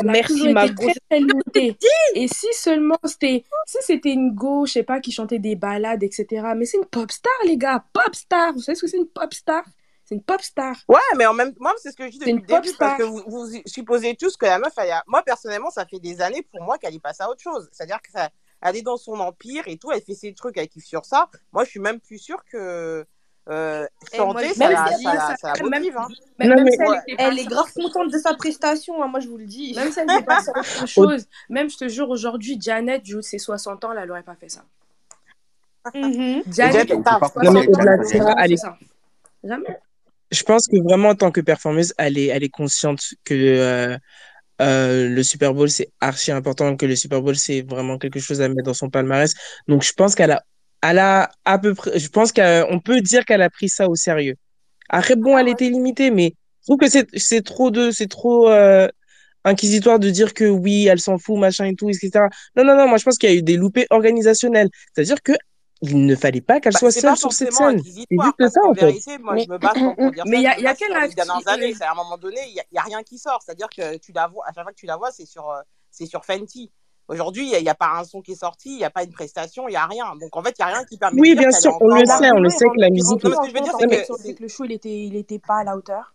Elle a Merci, ma été très. Et si seulement c'était, si c'était une go, je sais pas, qui chantait des ballades, etc. Mais c'est une pop star, les gars, pop star. Vous savez ce que c'est une pop star? C'est une pop star. Ouais, mais en même temps, moi, c'est ce que je dis C'est depuis une le pop début, star. parce que vous, vous supposez tous que la meuf, elle a... moi, personnellement, ça fait des années pour moi qu'elle est passée à autre chose. C'est-à-dire que ça... elle est dans son empire et tout, elle fait ses trucs, elle kiffe sur ça. Moi, je suis même plus sûre que euh, Eh, moi, chanter, je ça vous la, dis, ça, la, ça- ça la même- motive. Hein. Même, Non, même mais- si elle, Ouais. est grave contente de sa prestation, hein, moi je vous le dis. Même si elle n'était pas sur autre chose, même je te jure, aujourd'hui, Janet, du haut de ses 60 ans, là, elle aurait pas fait ça. Mhm. Janet, Janet, elle t'as- a Non, mais 60 ans, au-delà de elle ça, aurait pas elle fait est- ça. Jamais. je pense que vraiment en tant que performeuse, elle est, elle est consciente que euh, euh, le Super Bowl, c'est archi important, que le Super Bowl, c'est vraiment quelque chose à mettre dans son palmarès. Donc, je pense qu'elle a, elle a à peu près, je pense qu'on peut dire qu'elle a pris ça au sérieux. Après, bon, elle était limitée, mais je trouve que c'est, trop de, c'est trop euh, inquisitoire de dire que oui, elle s'en fout, machin et tout, etc. Non, non, non, moi, je pense qu'il y a eu des loupés organisationnels. C'est-à-dire que il ne fallait pas qu'elle Bah, soit seule pas sur cette forcément scène. C'est juste ça, en fait. vérité, moi, Mais- je me dire il y a- y a quel dernières années. C'est à un moment donné, il y, a- a rien qui sort. C'est-à-dire que tu la vois, à chaque fois que tu la vois, c'est sur, euh, c'est sur Fenty. Aujourd'hui, il n'y a, pas un son qui est sorti, il n'y a pas une prestation, il n'y a rien. Donc, en fait, il n'y a rien qui permet Oui, bien sûr, on le sait, on le sait que la musique. Non, ce que je veux dire, c'est que le show, il était, il était pas à la hauteur.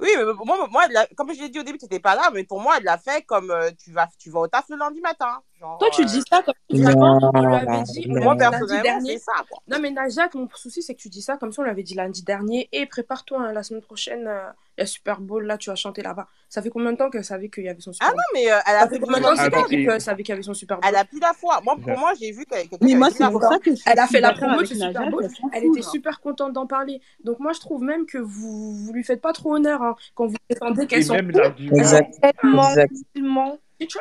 Oui, mais moi, moi elle l'a- comme je l'ai dit au début, tu n'étais pas là, mais pour moi, elle l'a fait comme euh, tu, vas, tu vas au taf le lundi matin. Genre, Toi, tu euh, dis ça comme si on lui avait dit, on Moi, personnellement, c'est ça. Quoi. Non, mais Najat, mon souci, c'est que tu dis ça comme si on lui avait dit lundi dernier. Et prépare-toi, hein, la semaine prochaine, euh, il y a Super Bowl, là, tu vas chanter là-bas. Ça fait combien de temps qu'elle savait qu'il y avait son Super Ah Bowl? non, mais euh, elle a Ça fait combien de temps ans que Attends, cette d'écart. équipe et- euh, savait qu'il y avait son Super Bowl? Elle a plus la foi. Moi, pour moi, j'ai vu qu'elle Mais moi, c'est la pour ça que Elle a fait la promo ce Super Bowl, elle était là. super contente d'en parler. Donc moi je trouve même que vous, vous lui faites pas trop honneur hein, quand vous prétendez qu'elle Et s'en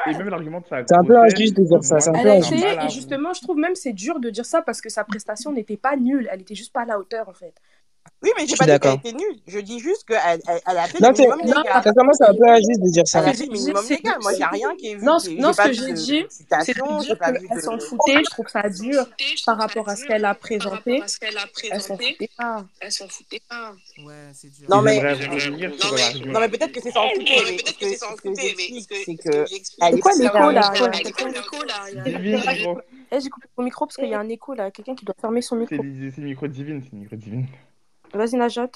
et même l'argument de sa C'est un peu injuste de dire ça, Elle a essayé et justement je trouve même c'est dur de dire ça parce que sa prestation n'était pas nulle, elle était juste pas à la hauteur en fait. Oui, mais Je j'ai suis pas dit qu'elle d'accord. était nulle. Je dis juste qu'elle elle, elle a fait Non, le c'est, Non, sincèrement, c'est un peu injuste de dire Elle ça. a ce que fait j'ai le dit minimum c'est que légal. Moi, j'ai c'est- rien qui est vu. non, ce que j'ai dit c'est qu'elle s'en foutait, je trouve ça dur par rapport à ce qu'elle a présenté. Elle s'en foutait pas. Ouais, c'est dur. Non, mais. Non, peut-être que c'est s'en. Mais ce que, ce que j'explique, c'est que. Elle C'est est quoi l'écho là? Quelqu'un- Divine, gros. Eh, j'ai coupé mon micro parce qu'il y a un écho là, quelqu'un qui doit fermer son C'est micro. c'est le micro divine, c'est le micro divine. Vas-y Najat.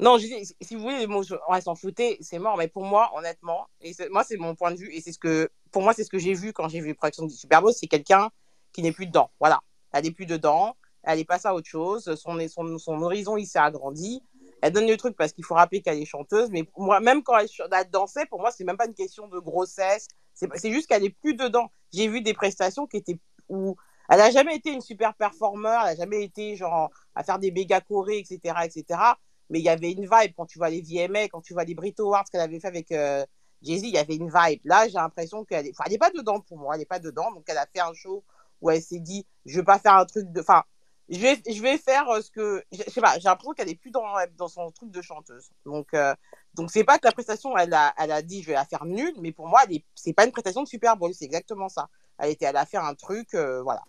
Non, je dis, si vous voulez, mots, je- on s'en foutait, c'est mort. Mais pour moi, honnêtement, et moi, c'est mon point de vue, et c'est ce que, pour moi, c'est ce que j'ai vu quand j'ai vu les productions du Super Bowl, c'est quelqu'un qui n'est plus dedans. Voilà. Elle n'est plus dedans, elle est passée à autre chose, son, son, son horizon, il s'est agrandi. Elle donne le truc parce qu'il faut rappeler qu'elle est chanteuse, mais moi, même quand elle, elle dansait, pour moi, c'est même pas une question de grossesse, c'est c'est juste qu'elle est plus dedans. J'ai vu des prestations qui étaient où elle a jamais été une super performeur, elle a jamais été genre à faire des méga chorés, etc., etc mais il y avait une vibe quand tu vois les VMA, quand tu vois les Brit Awards qu'elle avait fait avec euh, Jay-Z, il y avait une vibe. Là, j'ai l'impression qu'elle n'est pas dedans pour moi, elle n'est pas dedans. Donc, elle a fait un show où elle s'est dit, je vais pas faire un truc de... Enfin, je vais, je vais faire euh, ce que... Je sais pas, j'ai l'impression qu'elle est plus dans, dans son truc de chanteuse. Donc, euh, donc c'est pas que la prestation, elle a, elle a dit, je vais la faire nulle, mais pour moi, c'est pas une prestation de Super Bowl, c'est exactement ça. Elle, était, elle a fait un truc, euh, voilà.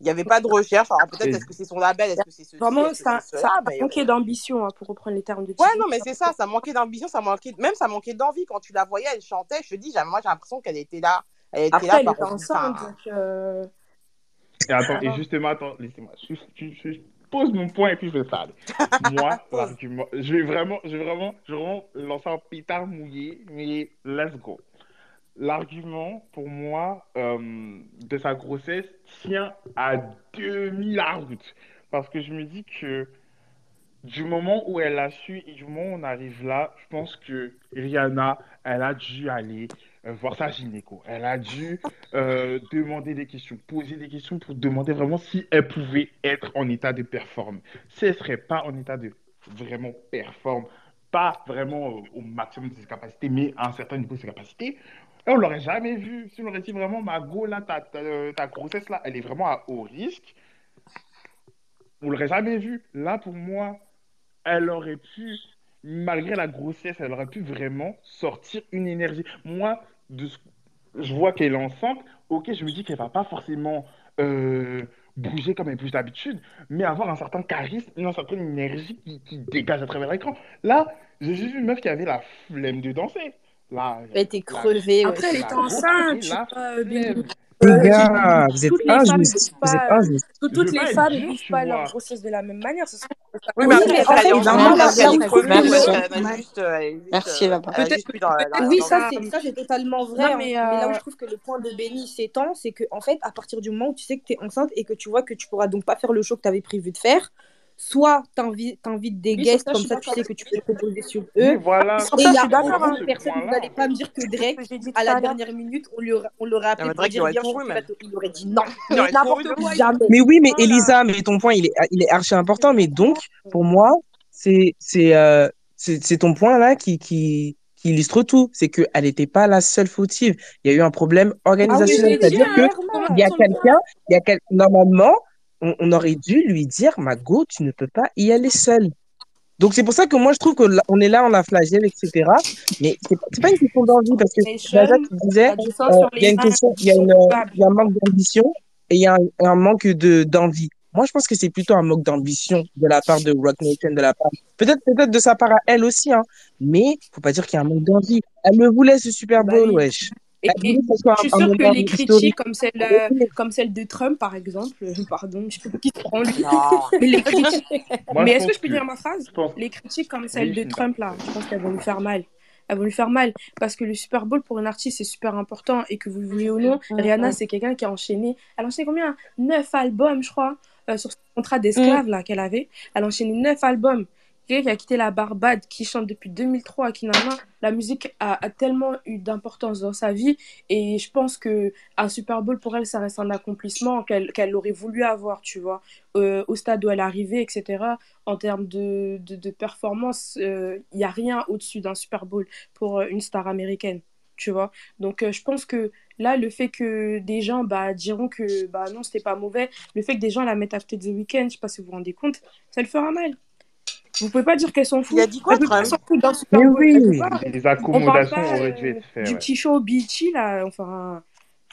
Il n'y avait pas de recherche. Alors peut-être est-ce que c'est son label, est-ce que c'est ceci, Vraiment, ça, ça cela, a mais manqué d'ambition, hein, pour reprendre les termes de Ouais, non, mais c'est ça, ça manquait d'ambition, ça manquait, même ça manquait d'envie. Quand tu la voyais, elle chantait, je te dis, moi j'ai l'impression qu'elle était là, elle était Après, là elle par était enceinte, enfin, donc... euh, Et attends, et justement, attends, laissez-moi. Je, je- je pose mon point et puis je vais parler. Moi, l'argument, je vais vraiment, je vais vraiment, je vais vraiment lancer un pétard mouillé, mais let's go. L'argument, pour moi, euh, de sa grossesse tient à demi la route. Parce que je me dis que du moment où elle a su et du moment où on arrive là, je pense que Rihanna, elle a dû aller euh, voir sa gynéco. Elle a dû euh, demander des questions, poser des questions pour demander vraiment si elle pouvait être en état de performer. Si elle serait pas en état de vraiment performer, pas vraiment au, au maximum de ses capacités, mais à un certain niveau de ses capacités, Et on l'aurait jamais vu. Si on aurait dit vraiment, Mago, là, ta, grossesse, elle est vraiment à haut risque. On l'aurait jamais vu. Là, pour moi, elle aurait pu, malgré la grossesse, elle aurait pu vraiment sortir une énergie. Moi, je vois qu'elle est enceinte. Ok, je me dis qu'elle va pas forcément euh, bouger comme elle bouge d'habitude, mais avoir un certain charisme, une certaine énergie qui, dégage à travers l'écran. Là, j'ai juste vu une meuf qui avait la flemme de danser. Là, Elle était la, crevée, ouais. Après, elle go enceinte, euh. Les Euh, gars, vous êtes toutes les femmes ne injustes. vivent Vous êtes euh, injustes. toutes les femmes ne vivent pas leur grossesse de la même manière. Oui, mais mais est euh, est Merci euh, là-bas. Oui, ça c'est ça c'est totalement vrai. Hein. mais, Mais là où euh, je trouve que le point de Benny s'étend, c'est que en fait, à partir du moment où tu sais que tu es enceinte et que tu vois que tu pourras donc pas faire le show que tu avais prévu de faire, soit t'invites t'invites des oui, guests ça, comme ça, tu sais que tu peux te reposer sur Oui, eux. voilà. Sur Et il je y suis a d'accord. aucune hein. ce personne, vous n'allez pas me dire que Drake, que j'ai dit à la dernière minute, on l'aurait on Ah, appelé Drake, il dire aurait il dit non. Il aurait n'importe quoi. Mais oui, mais Voilà. Elisa, mais ton point, il est, il est archi important. Mais donc, pour moi, c'est, c'est, euh, ton point là qui, qui, qui illustre tout. C'est qu'elle n'était pas la seule fautive. Il y a eu un problème Ah oui, organisationnel. C'est-à-dire que clairement. il y a quelqu'un, il y a quel... normalement, on, on aurait dû lui dire, Mago, tu ne peux pas y aller seule. Donc c'est pour ça que moi je trouve qu'on est là, on la flagelle, etc. Mais c'est pas pas une question d'envie parce que Jaja sang euh, il y a une question, il y a ils sont une, coupables. il y a un manque d'ambition et il y a un, un manque de d'envie. Moi je pense que c'est plutôt un manque d'ambition de la part de Rock Nation, de la part peut-être peut-être de sa part à elle aussi, hein. Mais faut pas dire qu'il y a un manque d'envie. Elle le voulait ce Super Bah Bowl, wesh. Et, et ce je suis sûre que les critiques comme celle, euh, comme celle de Trump, par exemple, euh, pardon, je sais pas qui se prend lui, mais les critiques. Moi, Mais est-ce que je peux que. dire ma phrase. Les critiques comme celle Oui, de. Trump, là, je pense qu'elles vont lui faire mal. Elles vont lui faire mal parce que le Super Bowl pour une artiste c'est super important et que vous le voulez ou non, Rihanna c'est quelqu'un qui a enchaîné. Elle a enchaîné combien? Neuf albums, je crois, euh, sur son contrat d'esclave là qu'elle avait. Elle a enchaîné neuf albums. Qui a quitté la Barbade, qui chante depuis 2003 à Kinama, la musique a, tellement eu d'importance dans sa vie et je pense que un Super Bowl pour elle ça reste un accomplissement qu'elle qu'elle aurait voulu avoir, tu vois, euh, au stade où elle est arrivée, etc. En termes de, de, performance, il n'y a rien au-dessus d'un Super Bowl pour euh, une star américaine, tu vois. Donc euh, je pense que là, le fait que des gens bah, diront que bah, non, c'était pas mauvais, le fait que des gens la mettent After the Weeknd, je sais pas si vous vous rendez compte, ça le fera mal. Vous pouvez pas dire qu'elle s'en fout. Il a dit quoi, Elle peut pas Trump d'un Super Mais oui. Les accommodations pas auraient dû être faites, du ouais. petit show beachy là. Enfin,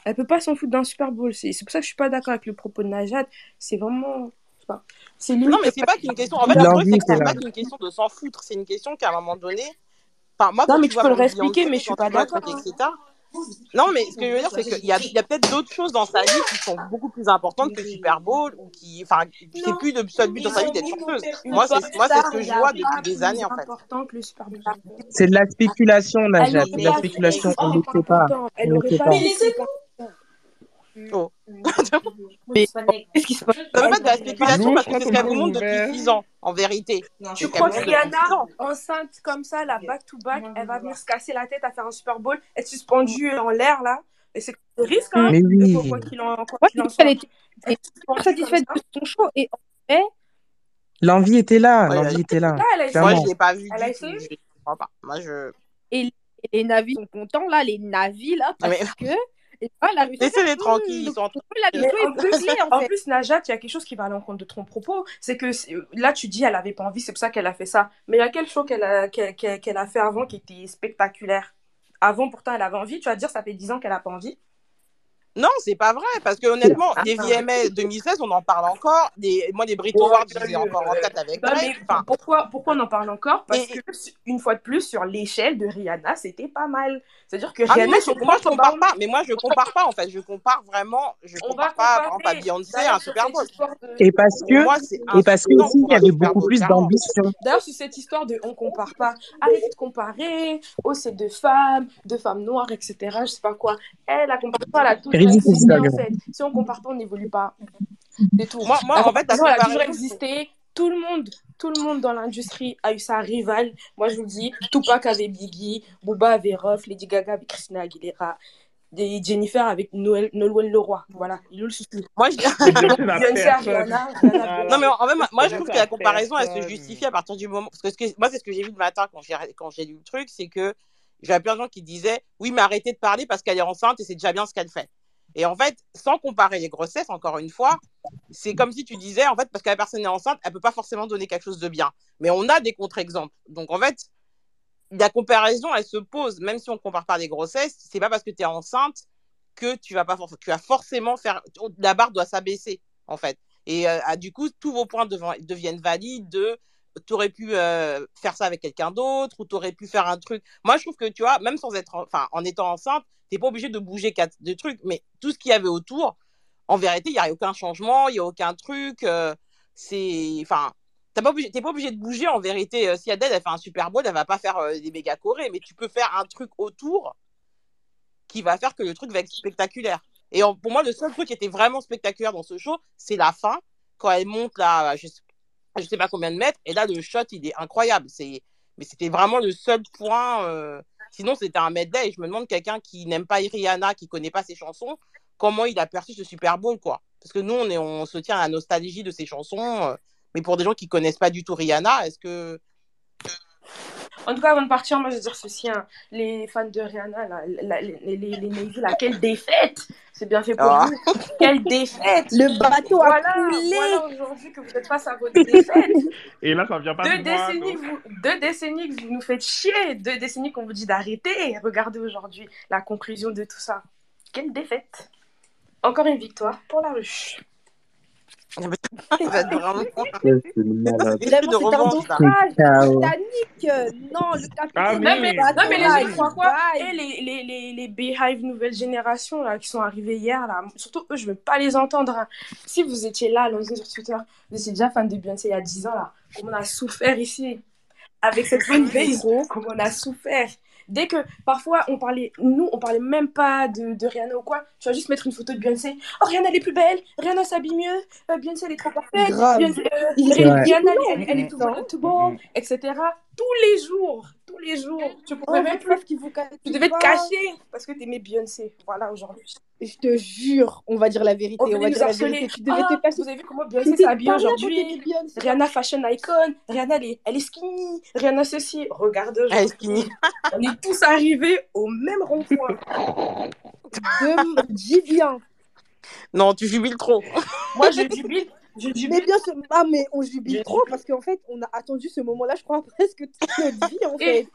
elle peut pas s'en foutre d'un Super Bowl. C'est pour ça que je suis pas d'accord avec le propos de Najat. C'est vraiment. C'est. Non, mais c'est pas qu'une question. En fait, le truc, c'est que pas qu'une question de s'en foutre. C'est une question qu'à un moment donné. Enfin, moi, Non, mais tu peux le réexpliquer, mais je suis pas d'accord. Non, mais ce que je veux dire, c'est qu'il y a, il y a peut-être d'autres choses dans sa vie qui sont beaucoup plus importantes que Super Bowl ou qui, enfin, c'est plus le seul but dans sa vie d'être chanteuse. une Moi, c'est, moi, c'est ce que je vois depuis des années, en fait. important que le Super Bowl. C'est de la spéculation, Najat. C'est de la spéculation. On ne sait pas. On ne sait pas Oh. Mais qu'est-ce qui se passe? Ça veut pas de la spéculation Lou, parce je que crois c'est ce qu'elle vous montre depuis 6 ans, en vérité. Tu crois que montre depuis 6 Rihanna, enceinte comme ça, la back-to-back, elle va venir se casser la tête à faire un Super Bowl, être suspendue en l'air là Et c'est le risque, hein, Mais oui. quoi qu'il en, quoi qu'il en soit. elle était satisfaite de son show et en fait, L'envie était là. Ouais, L'envie était là. Là, elle a essayé. Moi, je l'ai pas vu Elle a essayé. Je pas. Moi, je. et les, et les navis sont contents là, les navis là, parce Mais que et toi, elle a réussi à faire laissez-les tranquilles, ils le sont en train plus, en Najat, il y a quelque chose qui va à l'encontre de ton propos. C'est que là, tu dis elle avait pas envie, c'est pour ça qu'elle a fait ça. Mais il y a quel show qu'elle a, qu'elle, qu'elle- qu'elle a fait avant qui était spectaculaire? Avant, pourtant, elle avait envie. Tu vas dire, ça fait 10 ans qu'elle a pas envie. Non, c'est pas vrai, parce que honnêtement, des VMA 2016, on en parle encore. Des... Moi, les Brit Awards, je les ai encore en tête avec Non, mais Drake. Enfin, pourquoi, pourquoi on en parle encore? Parce Et- que, une fois de plus, sur l'échelle de Rihanna, c'était pas mal. C'est-à-dire que ah, mais Rihanna, moi, je, moi, je compare pas. Mais moi, je compare pas, en fait. Je compare vraiment. Je On va compare pas, par exemple, à comparer. Beyoncé, à un Super Bowl. de... Et parce que, moi, et parce que aussi, il y avait beaucoup plus d'ambition. D'ailleurs, sur cette histoire de on compare pas, arrêtez de comparer, oh c'est deux femmes, deux femmes noires, etc. Je sais pas quoi. Elle, la comparaison, elle a toujours Ridicule, en fait. Si on compare pas, on n'évolue pas. C'est tout. Moi, moi, en fait, la a toujours existé. Tout le monde, tout le monde dans l'industrie a eu sa rivale. Moi, je vous le dis, Tupac avait Biggie, Booba avait Ruff, Lady Gaga avec Christina Aguilera, et Jennifer avec Noël, Nolwenn Leroy. Voilà, il est où le souci moi, je... Ah. Non, mais en fait, moi, je trouve que la comparaison, elle se justifie à partir du moment. Parce que ce que- moi, c'est ce que j'ai vu le matin quand j'ai quand j'ai lu le truc, c'est que j'avais plein de gens qui disaient oui, mais arrêtez de parler parce qu'elle est enceinte et c'est déjà bien ce qu'elle fait. Et en fait, sans comparer les grossesses, encore une fois, c'est comme si tu disais, en fait, parce que la personne est enceinte, elle peut pas forcément donner quelque chose de bien. Mais on a des contre-exemples. Donc, en fait, la comparaison, elle se pose, même si on compare pas les grossesses, c'est pas parce que tu es enceinte que tu vas pas for- tu vas forcément faire la barre doit s'abaisser en fait et euh, ah, du coup tous vos points deviennent valides de tu aurais pu euh, faire ça avec quelqu'un d'autre ou tu aurais pu faire un truc moi je trouve que tu vois même sans être en- enfin en étant enceinte t'es pas obligé de bouger quatre de trucs mais tout ce qu'il y avait autour en vérité il y a aucun changement il y a aucun truc euh, c'est enfin pas, obligé, pas obligé de bouger en vérité. Euh, si Adèle elle fait un super bowl, elle va pas faire euh, des méga chorés, mais tu peux faire un truc autour qui va faire que le truc va être spectaculaire. Et pour moi, le seul truc qui était vraiment spectaculaire dans ce show, c'est la fin, quand elle monte là, je sais, je sais pas combien de mètres, et là, le shot, il est incroyable. C'est, mais c'était vraiment le seul point. euh, Sinon, c'était un medley, et je me demande quelqu'un qui n'aime pas Rihanna, qui connaît pas ses chansons, comment il a perçu ce Super Bowl, quoi. Parce que nous, on, se tient à la nostalgie de ses chansons, euh, mais pour des gens qui connaissent pas du tout Rihanna, est-ce que En tout cas, avant de partir, moi, je veux dire ceci, hein, les fans de Rihanna, la- les, les, les, les Navy, là, quelle défaite C'est bien fait pour Ah. vous. Quelle défaite Le bateau a Voilà, coulé. voilà aujourd'hui que vous êtes face à votre défaite. Et là, ça vient pas Deux de décennies, vous, deux décennies que vous nous faites chier. Deux décennies qu'on vous dit d'arrêter. Regardez aujourd'hui la conclusion de tout ça. Quelle défaite Encore une victoire pour la ruche. Il va être vraiment C'est un naufrage. Titanic. euh, Non, le Ah capitaine. oui. Non mais, non, mais les croient quoi. Et les, les, les, les Beehive nouvelle génération là, qui sont arrivés hier, là, surtout eux, je veux pas les entendre. hein. Si vous étiez là, allons-y sur Twitter, vous étiez déjà fan de Beyoncé il y a 10 ans, là, comme on a souffert ici, avec cette fanbase, comme on a souffert. Dès que parfois on parlait, nous on parlait même pas de, de Rihanna ou quoi, tu vas juste mettre une photo de Beyoncé. Oh Rihanna elle est plus belle, Rihanna s'habille mieux, euh, Beyoncé elle est trop parfaite, Grave. Beyoncé, euh. Rihanna elle, est tout tout Mm, mm. etc. Tous les jours, tous les jours. Tu Oh, pouvais même votre plus, meuf qui vous cache tu devais te cacher parce que t'aimais Beyoncé. Voilà aujourd'hui. Je te jure, on va dire la vérité. On va dire la harceler. vérité. Tu devais Ah, te cacher. vous avez vu comment Beyoncé s'habille aujourd'hui. Rihanna fashion icon, Rihanna elle est, elle est skinny, Rihanna ceci. Regarde elle est skinny On est tous arrivés au même rond-point. Dis bien. non tu jubiles trop Moi je jubile, je Mais bien sûr, ah, mais on jubile Je trop parce qu'en fait, on a attendu ce moment-là, je crois, presque toute notre vie, en fait.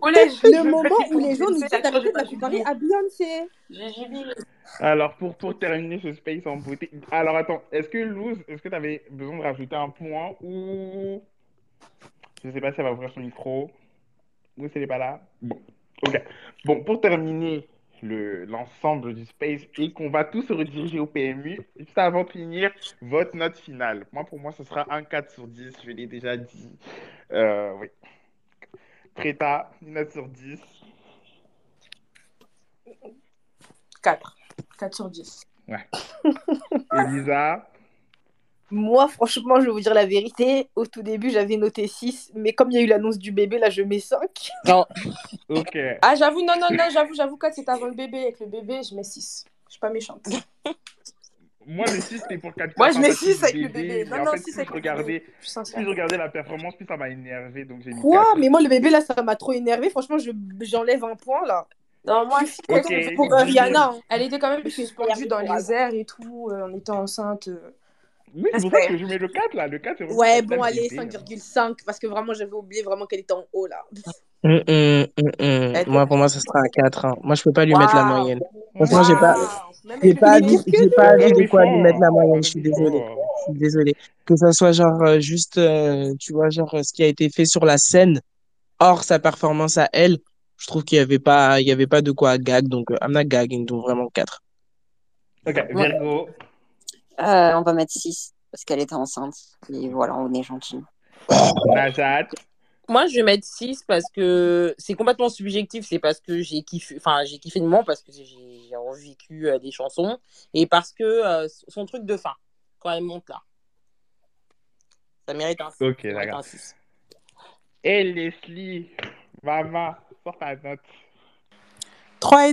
collège, Le moment où les gens nous disent de pas la jubile. à Beyoncé. Je jubile. Alors, pour, pour terminer ce space en beauté. Alors, attends, est-ce que Luz, est-ce que tu avais besoin de rajouter un point ou. Je sais pas si elle va ouvrir son micro ou si elle n'est pas là? Bon, ok. Bon, pour terminer le, l'ensemble du space et qu'on va tous se rediriger au PMU, juste avant de finir, votre note finale. Moi, pour moi, ce sera un 4 sur 10, je l'ai déjà dit. Euh, oui. Preta, une note sur 10. 4. 4 sur 10. Ouais. Elisa, Moi, franchement, je vais vous dire la vérité. Au tout début, j'avais noté 6, mais comme il y a eu l'annonce du bébé, là, je mets 5. non ok. Ah, j'avoue, non, non, non, j'avoue, j'avoue, 4 c'est avant le bébé. Avec le bébé, je mets 6. Je suis pas méchante. Moi, le 6, c'était pour capter Moi, la je mets sympathie 6 avec le bébé. Non, non, fait, 6 plus avec je le bébé. regardais, Je suis plus sincère. je regardais la performance, plus ça m'a énervé, donc j'ai mis Quoi? 4. Mais moi, le bébé, là, ça m'a trop énervé. Franchement, je... j'enlève un point, là. Non, moi, Je suis elle contente était, pour euh, Rihanna. hein. elle était quand même Je suis suspendue dans les airs et tout, euh, en étant enceinte. Euh. Oui, c'est pour ça que je mets le 4 là. Le 4, c'est vraiment Ouais, bon, allez, le bébé. 5,5, parce que vraiment, j'avais oublié vraiment qu'elle était en haut, là. Hum, hum, hum, hum. Elle Moi, pour moi, ce sera un 4. hein. Moi, je peux pas lui mettre la moyenne. Franchement, j'ai pas, j'ai pas, j'ai nous. pas de quoi lui mettre la moyenne. Je suis mes désolé. forts. Je suis désolé. Que ça soit genre euh, juste, euh, tu vois, genre euh, ce qui a été fait sur la scène, hors sa performance à elle, je trouve qu'il y avait pas, il y avait pas de quoi gag. Donc, euh, I'm not gagging, donc vraiment 4. Ok, Ouais. Virgo. Euh, on va mettre 6 parce qu'elle était enceinte. Et voilà, on est gentil. Najat. Moi, je vais mettre 6 parce que c'est complètement subjectif. C'est parce que j'ai kiffé, enfin, j'ai kiffé le moment parce que j'ai revécu euh, des chansons et parce que euh, son truc de fin, quand elle monte là, ça mérite un, Ok, ça mérite un d'accord. 6. Et Leslie. Maman, sors ta note. 3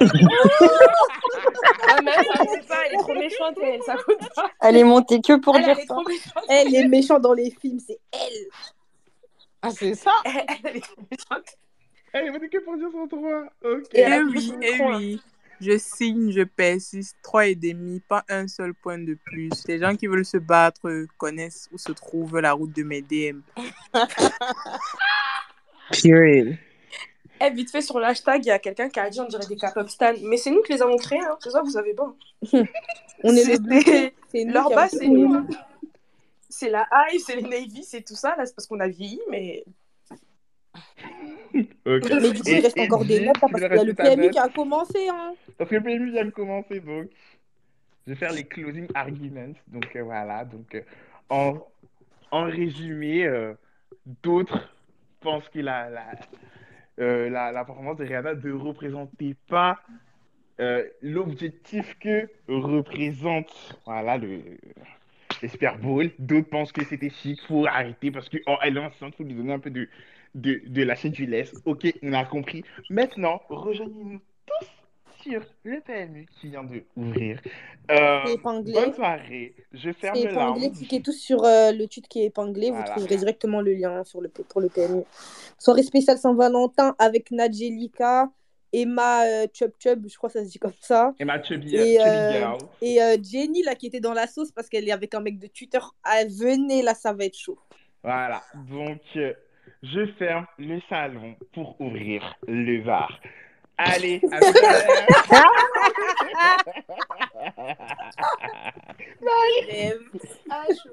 et demi. Ah, mais elle, ça compte pas, elle est trop méchante, elle, ça compte pas. Elle est montée que pour Elle, dire elle est ça. trop méchante. Elle est méchante dans les films, c'est elle. Ah, c'est ça Elle, elle est trop méchante. Elle est venue que pour dire son 3. Ok. Et Eh oui, son eh oui. Je signe, je persiste. Trois et demi, pas un seul point de plus. Les gens qui veulent se battre connaissent où se trouve la route de mes DM. Period. Eh, vite fait, sur le hashtag, il y a quelqu'un qui a dit on dirait des K-pop stan. Mais c'est nous qui les avons créés, hein. c'est ça, vous savez pas. On est le C'était- bleu. C'est nous Leur avons c'est créé. nous. C'est la Hive, c'est les Navy, c'est tout ça. Là, c'est parce qu'on a vieilli, mais. Ok. Mais du coup, il reste encore des notes tu parce qu'il y a le PMU qui a commencé. Hein. Parce que le PMU vient de commencer, donc je vais faire les closing arguments. Donc euh, voilà, donc euh, en, en résumé, euh, d'autres pensent que la, la, euh, la, performance de Rihanna ne représentait pas euh, l'objectif que représente voilà, le, Super Bowl? D'autres pensent que c'était chic, faut arrêter parce que oh, est enceinte, faut lui donner un peu de, de, de lâcher du lest. Ok, on a compris. Maintenant, rejoignez-nous sur le PMU qui vient de ouvrir. Euh, bonne soirée. Je ferme C'est le épinglé. Cliquez tous sur euh, le tweet qui est épinglé. Vous trouverez directement le lien sur le, pour le PMU. Soirée spéciale Saint-Valentin avec Nadjelika, Emma euh, Chub Chub, je crois que ça se dit comme ça. Et ma chubby, Et, euh, et Jenny, là, qui était dans la sauce parce qu'elle est avec un mec de Twitter. Ah, venez, là, ça va être chaud. Voilà, donc je ferme le salon pour ouvrir le bar. Allez, à. Ah, je.